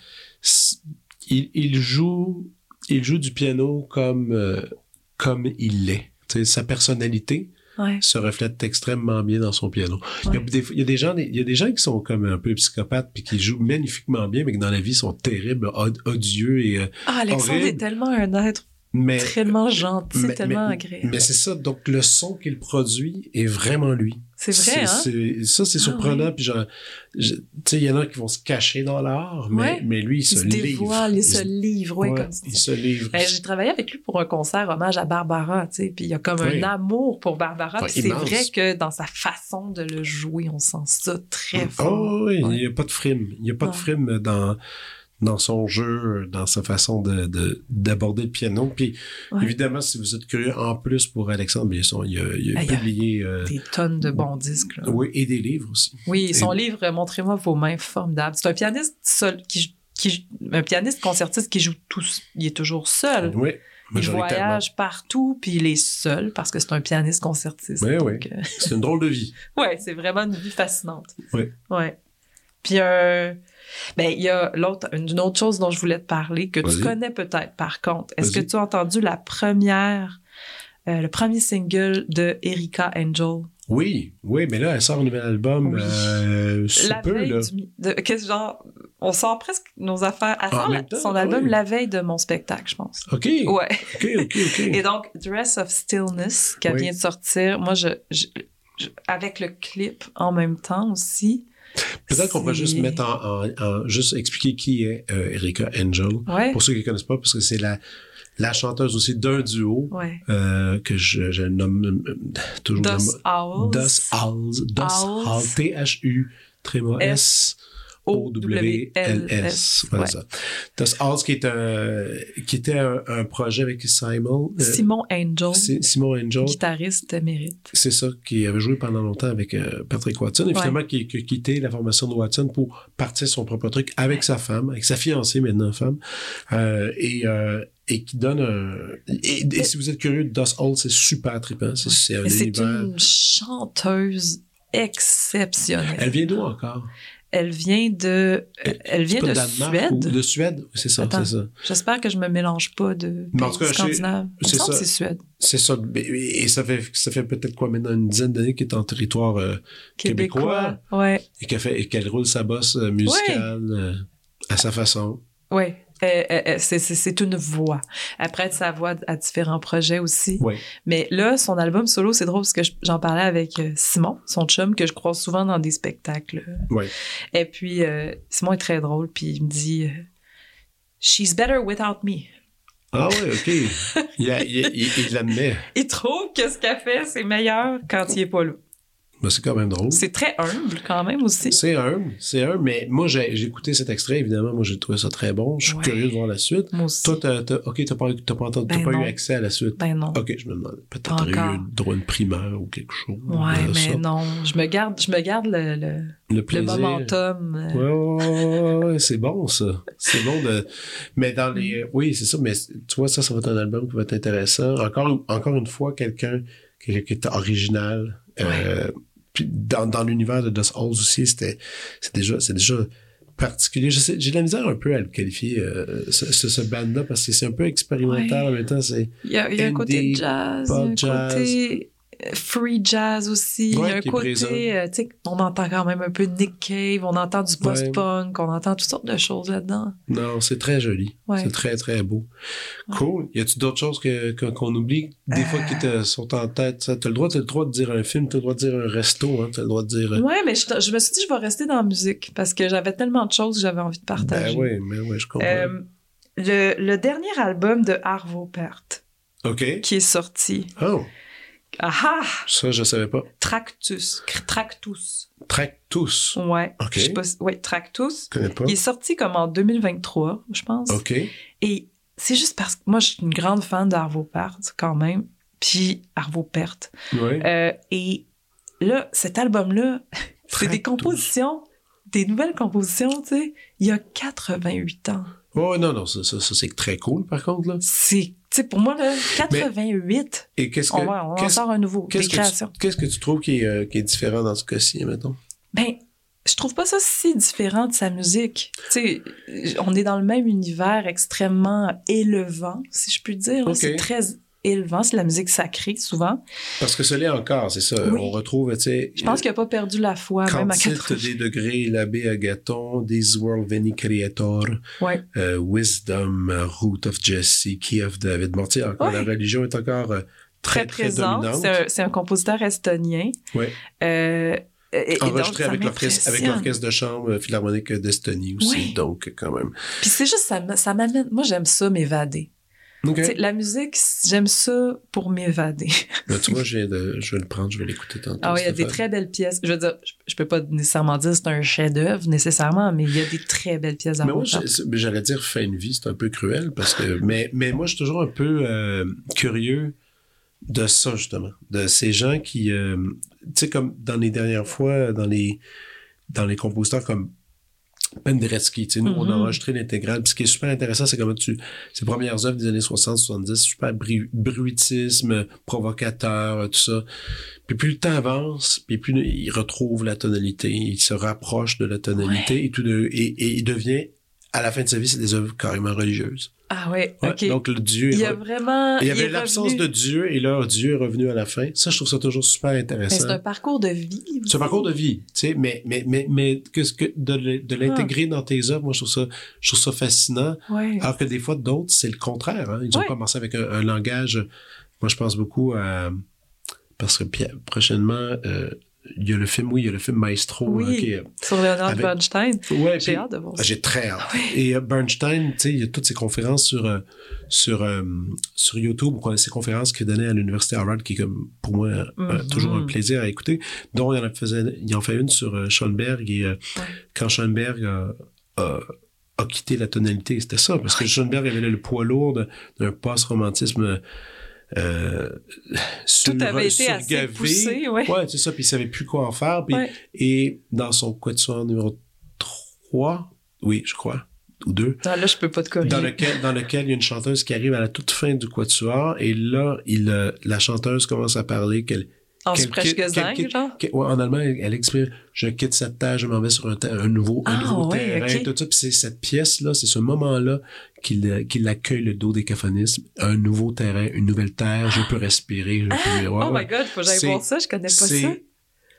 il joue, il joue du piano comme, euh, comme il l'est. Sa personnalité Ouais. se reflète extrêmement bien dans son piano. Il, y a des, il y a des gens, il y a des gens qui sont comme un peu psychopathes puis qui jouent magnifiquement bien, mais qui dans la vie sont terribles, od- odieux et, euh, Ah, Alexandre est tellement un être mais, tellement gentil, mais- tellement mais- agréable. mais c'est ça. Donc, le son qu'il produit est vraiment lui. C'est vrai, hein? Ça, c'est Ah, surprenant. oui. Puis genre, je- tu sais, il y en a qui vont se cacher dans l'art, mais, Ouais. mais lui, il Il se, se livre. dévoile, il se livre, ouais, ouais, comme il se livre. Ben, j'ai travaillé avec lui pour un concert hommage à Barbara, tu sais, puis il y a comme Oui. un amour pour Barbara, c'est vrai que dans sa façon de le jouer, on sent ça très fort. Oh, oui, Ouais. il n'y a pas de frime. Il n'y a pas de frime dans, dans son jeu, dans sa façon de, de- d'aborder le piano. Puis, Ouais. évidemment, si vous êtes curieux, en plus pour Alexandre, bien sûr, il a, il a Ah, il y a publié, euh, Des tonnes de bons disques, là. oui, et des livres aussi. Oui, son Et- livre euh, Montrez-moi vos mains, formidable. C'est un pianiste seul, qui, qui, un pianiste concertiste qui joue tout, il est toujours seul. Oui, Il voyage partout, puis il est seul parce que c'est un pianiste concertiste. Oui, oui. Euh, C'est une drôle de vie. ouais, c'est vraiment une vie fascinante. Oui. Ouais. Puis euh, ben il y a l'autre une autre chose dont je voulais te parler que tu connais peut-être par contre. Est-ce que tu as entendu la première euh, le premier single de Erika Angel? Oui, oui, mais là, elle sort un nouvel album Oui. euh, sous La peu, veille là. du de genre on sort presque nos affaires elle En sort même la- temps, son ah album oui. la veille de mon spectacle, je pense. OK, Ouais. OK, OK, OK. Et donc, Dress of Stillness, qui Oui. vient de sortir, moi, je, je- je- avec le clip en même temps aussi. Peut-être qu'on c'est- juste mettre en, en- en- juste expliquer qui est euh, Erika Angel. Ouais. Pour ceux qui ne connaissent pas, parce que c'est la, la chanteuse aussi d'un duo Ouais. euh, que je, je nomme euh, toujours Dos Owls. Das Owls. Das Owls. Owls. T-H-U, tréma S. O-W-L-S. Voilà Ouais. ça. Das Owls, qui, est un, qui était un, un projet avec Simon. euh, Simon Angel, Si- Simon Angel. guitariste émérite. C'est ça, qui avait joué pendant longtemps avec euh, Patrick Watson, et Ouais. finalement qui, qui a quitté la formation de Watson pour partir son propre truc avec sa femme, avec sa fiancée maintenant femme, euh, et, et qui donne un... Et, et si vous êtes curieux, Dust Hall, c'est super trippant, c'est un univers... une chanteuse exceptionnelle. Elle vient d'où encore? Elle vient de, Elle- vient de Suède. De Suède, c'est ça, c'est ça. J'espère que je me mélange pas de en tout cas, me c'est ça. c'est Suède. C'est ça, et ça fait, ça fait peut-être quoi maintenant, une dizaine d'années qu'elle est en territoire euh, québécois, Ouais. et qu'elle fait- et qu'elle roule sa bosse euh, musicale euh, à sa façon. Ouais. Euh, euh, euh, c'est- une voix. Elle prête sa voix à différents projets aussi. Mais là, son album solo, c'est drôle parce que je- j'en parlais avec Simon, son chum, que je croise souvent dans des spectacles. Et puis, euh, Simon est très drôle, puis il me dit She's better without me. Ah ouais, OK. il, a- il, il, il l'admet. Il trouve que ce qu'elle fait, c'est meilleur quand il est pas là. Ben, c'est quand même drôle. C'est très humble quand même aussi. C'est humble, c'est humble, mais moi, j'ai j'ai écouté cet extrait, évidemment, moi, j'ai trouvé ça très bon. Je suis Ouais. curieux de voir la suite. Moi aussi. Toi, t'as, OK, t'as pas, t'as pas, entendu- Ben pas eu accès à la suite. Ben non. OK, je me demande. Peut-être t'aurais eu droit à une primaire ou quelque chose. Ouais, mais ça. non. Je me garde, je me garde le, le, Le momentum. euh, Ouais, ouais, ouais, c'est bon, ça. C'est bon de. Mais dans les. Oui, c'est ça, mais tu vois, ça, ça va être un album qui va être intéressant. Encore, encore une fois, quelqu'un quelqu'un qui est original. Euh, puis dans, dans l'univers de Dust Halls aussi, c'était c'est déjà, c'est déjà particulier. Je sais, j'ai de la misère un peu à le qualifier, euh, ce, ce, ce band-là, parce que c'est un peu expérimental Ouais. en même temps. C'est, Il y a, il y a un côté jazz, il y a un jazz. côté free jazz aussi. il y a un côté, euh, tu sais, on entend quand même un peu Nick Cave, on entend du post-punk, on entend toutes sortes de choses là-dedans. non, c'est très joli. Ouais. C'est très, très beau. Cool. Y a-tu d'autres choses que- qu'on oublie? Des Euh. fois qui te sont en tête. T'as le droit, t'as le droit de dire un film, t'as le droit de dire un resto, hein, t'as le droit de dire. euh, Ouais, mais je, je me suis dit, je vais rester dans la musique parce que j'avais tellement de choses que j'avais envie de partager. Ben oui, mais oui, je comprends. Euh, le, le dernier album de Arvo Pärt OK. qui est sorti. Oh, Ah ça, je savais pas. Tractus. Tractus. Tractus. Ouais. OK. Je sais pas si- ouais, Tractus. Je connais pas. Il est sorti comme en 2023, je pense. OK. Et c'est juste parce que moi, je suis une grande fan d'Arvo Pärt, quand même. Puis Arvo Pärt. Ouais. Euh, et là, cet album-là, c'est des compositions, des nouvelles compositions, tu sais, il y a 88 ans. Oh, non, non, ça, ça, ça, c'est très cool, par contre, là. C'est, sais, pour moi, là, 88, Et qu'est-ce que. on, va, on sort un nouveau, des qu'est-ce que, qu'est-ce que tu trouves qui est, euh, qui est différent dans ce cas-ci, mettons? Ben, je trouve pas ça si différent de sa musique. Tu sais, on est dans le même univers extrêmement élevant, si je puis dire. C'est très élevant, c'est la musique sacrée, souvent. Parce que ce l'est encore, c'est ça. Oui. On retrouve, tu sais. Je pense qu'il a pas perdu la foi, même à Quantite 80. des degrés, l'abbé Agathon, This World Veni Creator, Ouais. euh, Wisdom, Root of Jesse, Key of David. Bon, encore, Ouais. la religion est encore euh, très, Très très, présent. dominante. C'est un, compositeur estonien. Ouais. Euh, et- et Enregistré avec l'orchestre, avec m'impressionne. l'orchestre de chambre euh, philharmonique d'Estonie aussi, Oui. donc quand même. Puis c'est juste, ça m'amène. Moi, j'aime ça, m'évader. La musique, j'aime ça pour m'évader. Ben, tu vois, je, viens de, je vais le prendre, je vais l'écouter tantôt. Ah oui, il y a des très belles pièces. Je veux dire, je, je peux pas nécessairement dire que c'est un chef-d'œuvre nécessairement, mais il y a des très belles pièces à Mais moi, j'allais dire fin de vie, c'est un peu cruel parce que. mais, mais moi, je suis toujours un peu euh, curieux de ça, justement. De ces gens qui. euh, tu sais, comme dans les dernières fois, dans les, dans les compositeurs comme Penderecki, tu sais, nous, on a Mhm. enregistré l'intégrale. Puis ce qui est super intéressant, c'est comment tu. Ces premières œuvres des années 60-70, super bru- bruitisme, provocateur, tout ça. Puis plus le temps avance, puis plus il retrouve la tonalité, il se rapproche de la tonalité et tout de, et, et il devient, à la fin de sa vie, c'est des œuvres carrément religieuses. Ah ouais, Ouais, ok. Donc le Dieu est il y a re- vraiment. il y avait l'absence de Dieu et là, Dieu est revenu à la fin. Ça, je trouve ça toujours super Mais intéressant. c'est un parcours de vie. C'est un parcours de vie, tu sais, mais, mais, mais, mais que, ce que de, de l'intégrer Ah. dans tes œuvres, moi, je trouve ça, je trouve ça fascinant. Ouais. Alors que des fois, d'autres, c'est le contraire. hein. Ils ont Ouais. commencé avec un, un langage. Moi, je pense beaucoup à. Parce que prochainement, euh, il y a le film, oui, il y a le film Maestro. Oui. hein, qui est- Sur Leonard Avec- Bernstein. Ouais, J'ai hâte de voir ça. J'ai très hâte. Et euh, Bernstein, tu sais, il y a toutes ses conférences sur, euh, sur, euh, sur YouTube, quoi, ses conférences qu'il donnait à l'Université Harvard, qui est comme, pour moi, euh, Mhm. toujours un plaisir à écouter, dont il en, faisait, il en fait une sur Schoenberg, et Ouais. quand Schoenberg a, quitté la tonalité, c'était ça, parce que Schoenberg avait le poids lourd d'un post-romantisme euh, sur, avait été assez poussé, ouais. c'est ça, puis il savait plus quoi en faire, puis Ouais. et dans son quatuor numéro 3, oui, je crois, ou 2, Ah, là, je peux pas te corriger. dans lequel, dans lequel il y a une chanteuse qui arrive à la toute fin du quatuor, et là, il, euh, la chanteuse commence à parler qu'elle... en genre? ouais, en allemand, elle, elle exprime « Je quitte cette terre, je m'en vais sur un, ter- un nouveau, un Ah, nouveau ouais, terrain. Tout ça, puis c'est cette pièce-là, c'est ce moment-là qu'il qu'il accueille le dodécaphonisme, un nouveau terrain, une nouvelle terre, je peux respirer, je peux... ouais, oh my god, faut que j'aille voir ça, je connais pas ça. C'est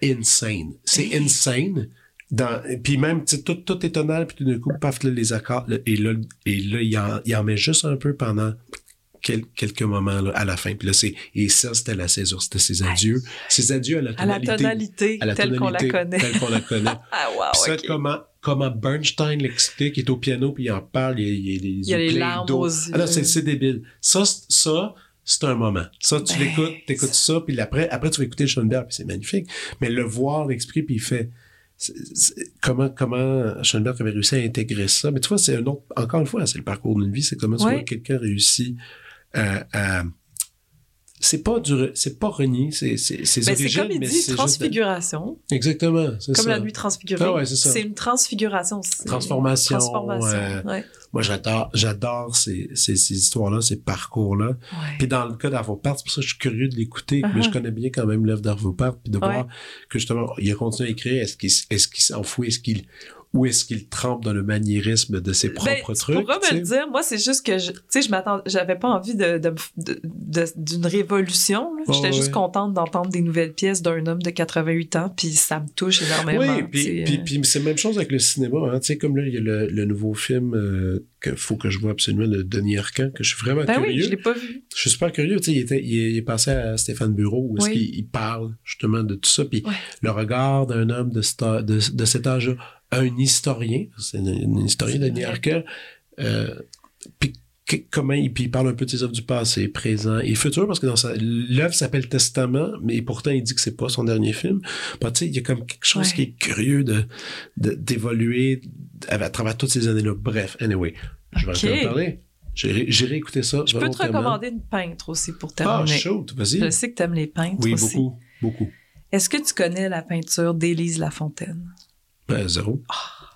insane. C'est insane. dans, puis même, tu sais, tout, tout est tonal, puis tout d'un coup, paf, là, les accords, là, et là, et là il, en, il en met juste un peu pendant quel- quelques moments là, à la fin. Puis là, c'est, et ça, c'était la césure, c'était ses adieux. Ses adieux à la À la tonalité. tonalité, à la telle qu'on la tonalité connaît. Telle qu'on la connaît. Ah, wow, Puis ça, comment, comment Bernstein l'explique, il est au piano, puis il en parle, il, il, il, Il y a les larmes aux yeux. Ah non, c'est, c'est débile. Ça, ça, c'est un moment. Ça, tu Ben, l'écoutes, t'écoutes ça, puis après, après, tu vas écouter Schoenberg, puis c'est magnifique. Mais le voir, l'expliquer, puis il fait... comment comment Schoenberg avait réussi à intégrer ça mais tu vois c'est un autre encore une fois c'est le parcours d'une vie c'est comment tu Ouais. vois quelqu'un réussit c'est pas du c'est pas renier c'est c'est Ben, c'est origines comme il dit, juste transfiguration. exactement c'est Comme la nuit transfigurée. Ah ouais, c'est ça. C'est une transfiguration. Transformation, Transformation. euh, ouais. moi j'adore j'adore ces, ces, ces histoires là ces parcours là Ouais. Puis dans le cas d'Arvo Part, c'est pour ça que je suis curieux de l'écouter, Uh-huh. mais je connais bien quand même l'œuvre d'Arvo Part, puis de voir que justement, il a continué à écrire, est-ce qu'il est-ce qu'il s'enfouit, est-ce qu'il ou est-ce qu'il trempe dans le maniérisme de ses propres Ben, trucs? Tu me le dire. Moi, c'est juste que je, tu sais, je m'attends, j'avais pas envie de, de, de- de- d'une révolution. Oh, J'étais juste contente d'entendre des nouvelles pièces d'un homme de 88 ans, puis ça me touche énormément. Oui, puis, euh. puis c'est la même chose avec le cinéma. Hein. Tu sais, comme là, il y a le, le nouveau film euh, que faut que je vois absolument de Denis Arcand, que je suis vraiment Ben oui, curieux. je l'ai pas vu. Je suis super curieux. Tu sais, il, était, il, est, il est passé à Stéphane Bureau, où est-ce Oui. qu'il il parle justement de tout ça. Puis Ouais. le regard d'un homme de cet âge-là, un historien, c'est un, un historien, Denis vrai. Arcand, euh, puis comment il, puis il parle un peu de ses œuvres du passé, présent et futur, parce que dans sa, l'œuvre s'appelle Testament, mais pourtant il dit que c'est pas son dernier film. Bah, tu il y a comme quelque chose Ouais. qui est curieux de, de- d'évoluer à, à travers toutes ces années-là. Bref, anyway, je vais en parler. J'irai écouter ça. Je peux te recommander une peintre aussi pour Ah, terminer. shoot, vas-y. je sais que t'aimes les peintres Oui, aussi. beaucoup, beaucoup. Est-ce que tu connais la peinture d'Élise Lafontaine? Ben, zéro.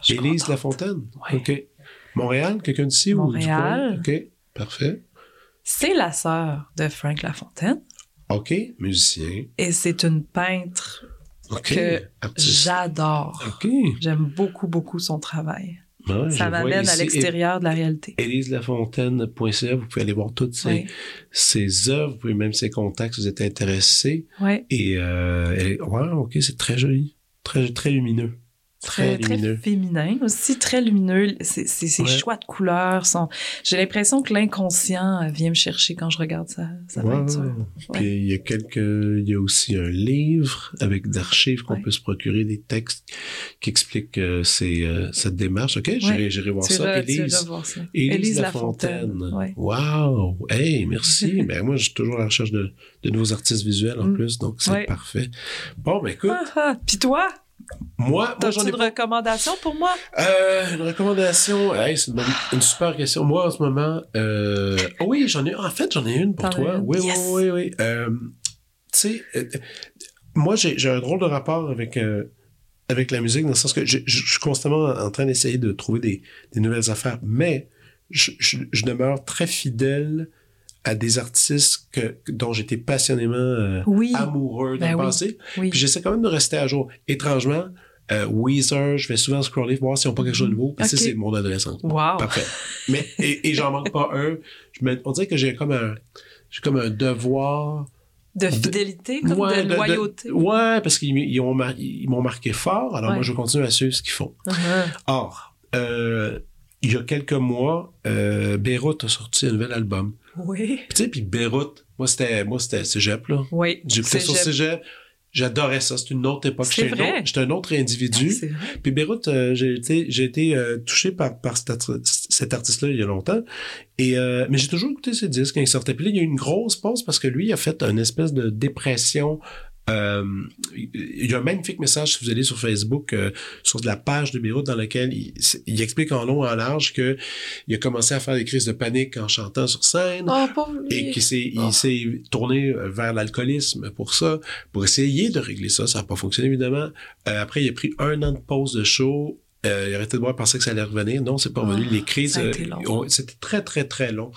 Suis Élise contente. Lafontaine? Ouais. OK. Montréal, quelqu'un d'ici ou du Montréal. coin? OK, parfait. C'est la sœur de Frank Lafontaine OK, musicien. et c'est une peintre Que j'adore. OK. J'aime beaucoup, beaucoup son travail. Ouais, Ça m'amène à l'extérieur de la réalité. éliselafontaine.ca, vous pouvez aller voir toutes ses, Oui. ses œuvres, vous pouvez même ses contacts si vous êtes intéressé. Ouais. Et, euh, elle- ouais, ok, c'est très joli. Très, très lumineux. Très, Très, très lumineux. féminin aussi, très lumineux. Ses Ouais. choix de couleurs sont. J'ai l'impression que l'inconscient euh, vient me chercher quand je regarde Ouais. peinture. Puis il y a quelques, il y a aussi un livre avec d'archives qu'on Ouais. peut se procurer des textes qui expliquent euh, ces, euh, cette démarche. Ok, j'irai, voir ça. Élise, voir ça. Élise Lafontaine. Ouais. Wow! Hey, merci. ben, moi, suis toujours à la recherche de, de nouveaux artistes visuels en Mm. plus, donc c'est parfait. Bon, ben écoute, Ah, ah. Puis toi, moi, ai une pas recommandation pour moi? Euh, une recommandation, hey, c'est une, super question. Moi, en ce moment, euh, oh oui, j'en ai, en fait, j'en ai une pour toi. une? Oui, Yes. oui, oui, oui. Euh, tu sais, moi, j'ai, un drôle de rapport avec, avec la musique, dans le sens que je, je- je suis constamment en train d'essayer de trouver des, des nouvelles affaires, mais je demeure très fidèle à des artistes que, dont j'étais passionnément euh, Oui. amoureux dans Ben le oui. passé. Oui. Puis j'essaie quand même de rester à jour. Étrangement, euh, Weezer, je vais souvent scroller pour voir s'ils n'ont pas quelque chose de nouveau. Puis ça, Ok. c'est mon adolescence. Wow. Parfait. Mais, et, et j'en manque pas un. Je me- on dirait que j'ai comme un, j'ai comme un devoir. De fidélité, comme Ouais, de loyauté. ouais, parce qu'ils ils mar- m'ont marqué fort. Alors Ouais. moi, je vais continuer à suivre ce qu'ils font. Uh-huh. Or, euh, il y a quelques mois, euh, Beyrouth a sorti un nouvel album. Oui. Puis tu sais, puis Beyrouth, moi, c'était, moi, c'était Cégep, là. Oui. J'écoutais sur Cégep. J'adorais ça. C'est une autre époque. C'est J'étais un, autre- j'étais un autre individu. Vrai. Puis Beyrouth, euh, j'ai été, j'ai été euh, touché par, par cet artiste-là il y a longtemps. Et, euh, mais j'ai toujours écouté ses disques quand il sortait. Puis là, il y a eu une grosse pause parce que lui, il a fait une espèce de dépression. Euh, il y a un magnifique message si vous allez sur Facebook euh, sur la page de Beyrouth dans laquelle il, il explique en long en large que il a commencé à faire des crises de panique en chantant sur scène Oh, et qu'il s'est, Oh. il s'est tourné euh, vers l'alcoolisme pour ça, pour essayer de régler ça. Ça n'a pas fonctionné, évidemment. Euh, après, il a pris un an de pause de show. Euh, il de boire, pensait que ça allait revenir. Non, c'est pas Ah, revenu. Les crises, euh, c'était très, très, très long.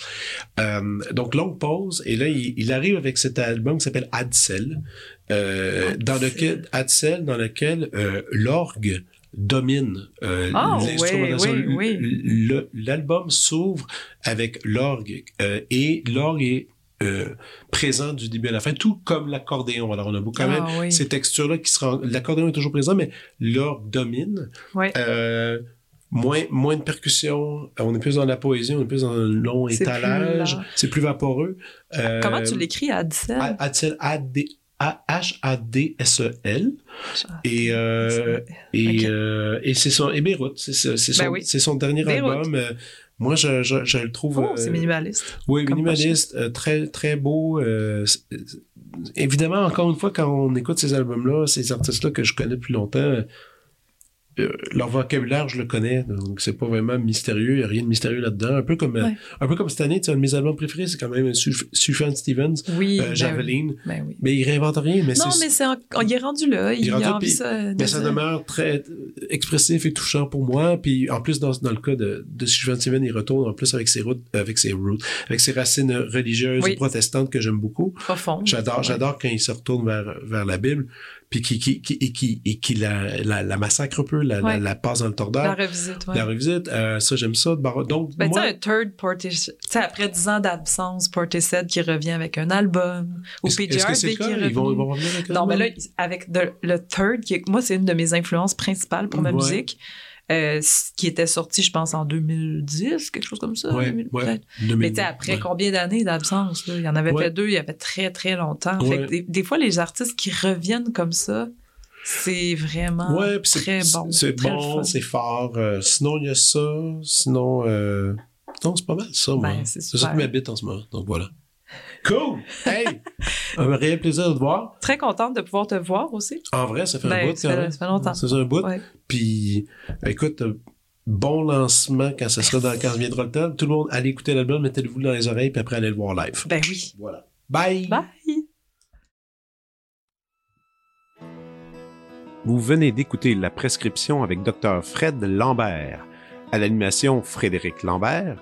Euh, donc, longue pause. Et là, il, il arrive avec cet album qui s'appelle Adsel, euh, dans lequel, Adsel, dans lequel l'orgue domine euh, Ah, l'instrumentation. oui, oui, oui. L'album s'ouvre avec l'orgue et l'orgue est euh, présent du début à la fin, tout comme l'accordéon. Alors, on a beaucoup quand même Ah oui. ces textures-là qui se rendent... L'accordéon est toujours présent, mais l'orgue domine. Euh, moins, moins de percussion, on est plus dans la poésie, on est plus dans un long étalage, c'est plus vaporeux. Euh, Comment tu l'écris, Addisel? A- Adsel, A-D- H-A-D-S-E-L. Et, euh, et, euh, et c'est son, et Beyrouth, c'est son, Ben oui. son dernier Beyrouth. album. Moi, je, je, je le trouve. Oh, c'est euh, minimaliste. oui, minimaliste, euh, très, très beau. euh, évidemment, encore une fois, quand on écoute ces albums-là, ces artistes-là que je connais depuis longtemps, leur vocabulaire, je le connais, donc c'est pas vraiment mystérieux, il n'y a rien de mystérieux là-dedans. Un peu comme, euh, Ouais. un peu comme cette année, tu sais, un de mes albums préférés, c'est quand même Suf- Sufjan Stevens, Oui. euh, ben oui. Javeline. Ben oui. Mais il réinvente rien, mais non, mais c'est en- il est rendu là. Il, rendu a envie ça. de mais ça demeure très euh, expressif et touchant pour moi. Puis en plus, dans, dans le cas de, de Sufjan Stevens, il retourne en plus avec ses routes, avec ses routes, avec ses racines religieuses et protestantes que j'aime beaucoup. Profond. J'adore, j'adore quand il se retourne vers, vers la Bible, puis qui, qui, qui, et qui, et qui la, la, la massacre un peu, la, la, Ouais. la passe dans le La tordeur, revisite, ouais. la revisite. Euh, ça, j'aime ça. Bar- Donc, Ben, tu sais, moi, un third Portishead, tu sais, après 10 ans d'absence, Portishead qui revient avec un album, ou PJRB qui le est cas? Ils vont, ils vont revenir avec un Non, mais là, avec de- le third, qui est- moi, c'est une de mes influences principales pour ma Ouais. musique, euh, qui était sorti, je pense, en 2010, quelque chose comme ça. Ouais, 2000, ouais. peut-être. 2000, Mais après ouais. combien d'années d'absence? Il y en avait fait deux, il y avait très, très longtemps. Fait que des, des fois, les artistes qui reviennent comme ça, c'est vraiment très bon. C'est bon, c'est fort. Euh, sinon, il y a ça. Sinon, euh... non, c'est pas mal ça, moi. Ben, c'est ça qui m'habite en ce moment. Donc voilà. Cool! Hey! un réel plaisir de te voir. Très contente de pouvoir te voir aussi. En vrai, ça fait un Ben, bout. ça quand fait- même. ça fait longtemps. Ça fait un bout. Ouais. Puis, écoute, bon lancement quand ça sera dans, quand viendra le temps. Tout le monde, allez écouter l'album, mettez-le-vous dans les oreilles, puis après, allez le voir live. Ben oui. Voilà. Bye! Bye! Vous venez d'écouter La Prescription avec Dr. Fred Lambert. À l'animation, Frédéric Lambert.